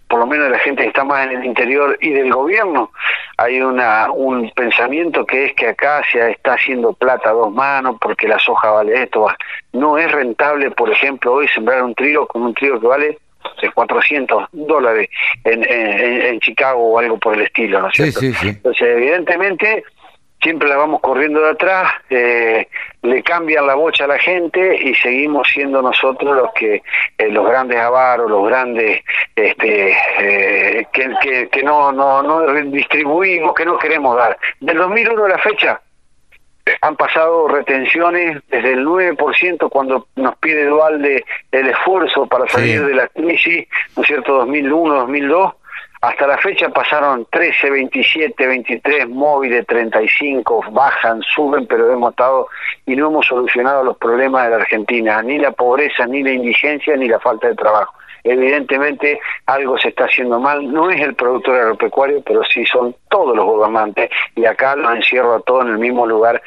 por lo menos de la gente que está más en el interior y del gobierno, hay una, un pensamiento que es que acá se está haciendo plata a dos manos porque la soja vale esto. No es rentable, por ejemplo, hoy sembrar un trigo con un trigo que vale de 400 dólares en, en, en Chicago o algo por el estilo, ¿no es cierto?
Sí, sí.
Entonces, evidentemente, siempre la vamos corriendo de atrás, eh, le cambian la bocha a la gente y seguimos siendo nosotros los que, eh, los grandes avaros, los grandes, este, eh, que, que, que no, no, no distribuimos, que no queremos dar. Del 2001 a la fecha, han pasado retenciones desde el 9% cuando nos pide Dualde el esfuerzo para salir
Sí.
de la crisis, ¿no es cierto?, 2001, 2002, hasta la fecha pasaron 13, 27, 23 móviles, 35, bajan, suben, pero hemos estado y no hemos solucionado los problemas de la Argentina, ni la pobreza, ni la indigencia, ni la falta de trabajo. Evidentemente algo se está haciendo mal, no es el productor agropecuario, pero sí son todos los gobernantes y acá los encierro a todos en el mismo lugar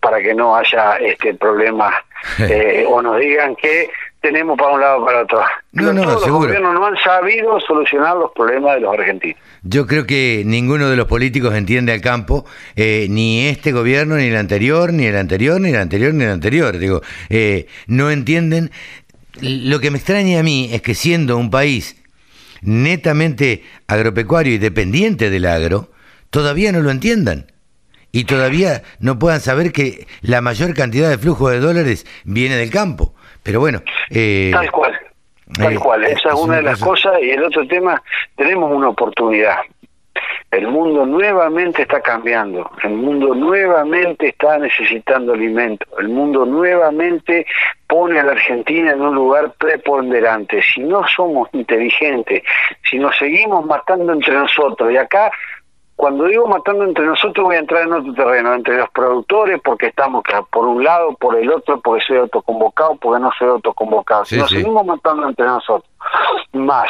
para que no haya este problema eh, o nos digan que tenemos para un lado o para otro.
No, no,
Todos los
seguro.
gobiernos no han sabido solucionar los problemas de los argentinos.
Yo creo que ninguno de los políticos entiende al campo, eh, ni este gobierno, ni el anterior, ni el anterior, ni el anterior, ni el anterior. Digo, eh, no entienden. Lo que me extraña a mí es que siendo un país netamente agropecuario y dependiente del agro, todavía no lo entiendan. Y todavía no puedan saber que la mayor cantidad de flujo de dólares viene del campo. Pero bueno, eh,
Tal cual, tal
eh,
cual. Esa es una de las
cosa-
cosas. Y el otro tema, tenemos una oportunidad. El mundo nuevamente está cambiando. El mundo nuevamente está necesitando alimento. El mundo nuevamente pone a la Argentina en un lugar preponderante. Si no somos inteligentes, si nos seguimos matando entre nosotros, y acá cuando digo matando entre nosotros voy a entrar en otro terreno, entre los productores, porque estamos por un lado, por el otro, porque soy autoconvocado, porque no soy autoconvocado. Si
Sí,
nos
sí.
seguimos matando entre nosotros, más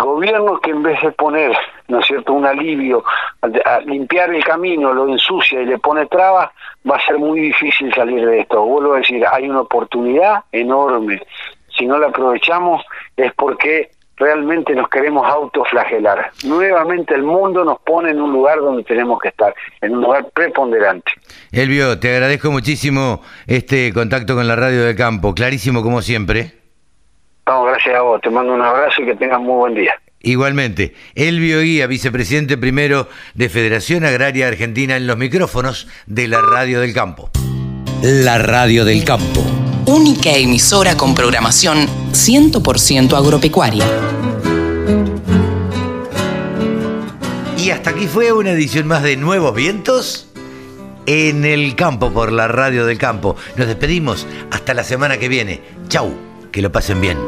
gobierno que en vez de poner, ¿no es cierto?, un alivio, a, limpiar el camino, lo ensucia y le pone trabas, va a ser muy difícil salir de esto. Vuelvo a decir, hay una oportunidad enorme. Si no la aprovechamos es porque realmente nos queremos autoflagelar. Nuevamente el mundo nos pone en un lugar donde tenemos que estar, en un lugar preponderante.
Elvio, te agradezco muchísimo este contacto con la radio del campo, clarísimo como siempre.
Vamos, gracias a vos, te mando un abrazo y que tengas muy buen día.
Igualmente, Elvio Guía, vicepresidente primero de Federación Agraria Argentina en los micrófonos de la radio del campo.
La radio del campo.
Única emisora con programación 100% agropecuaria.
Y hasta aquí fue una edición más de Nuevos Vientos en el campo por la radio del campo. Nos despedimos hasta la semana que viene. Chau, que lo pasen bien.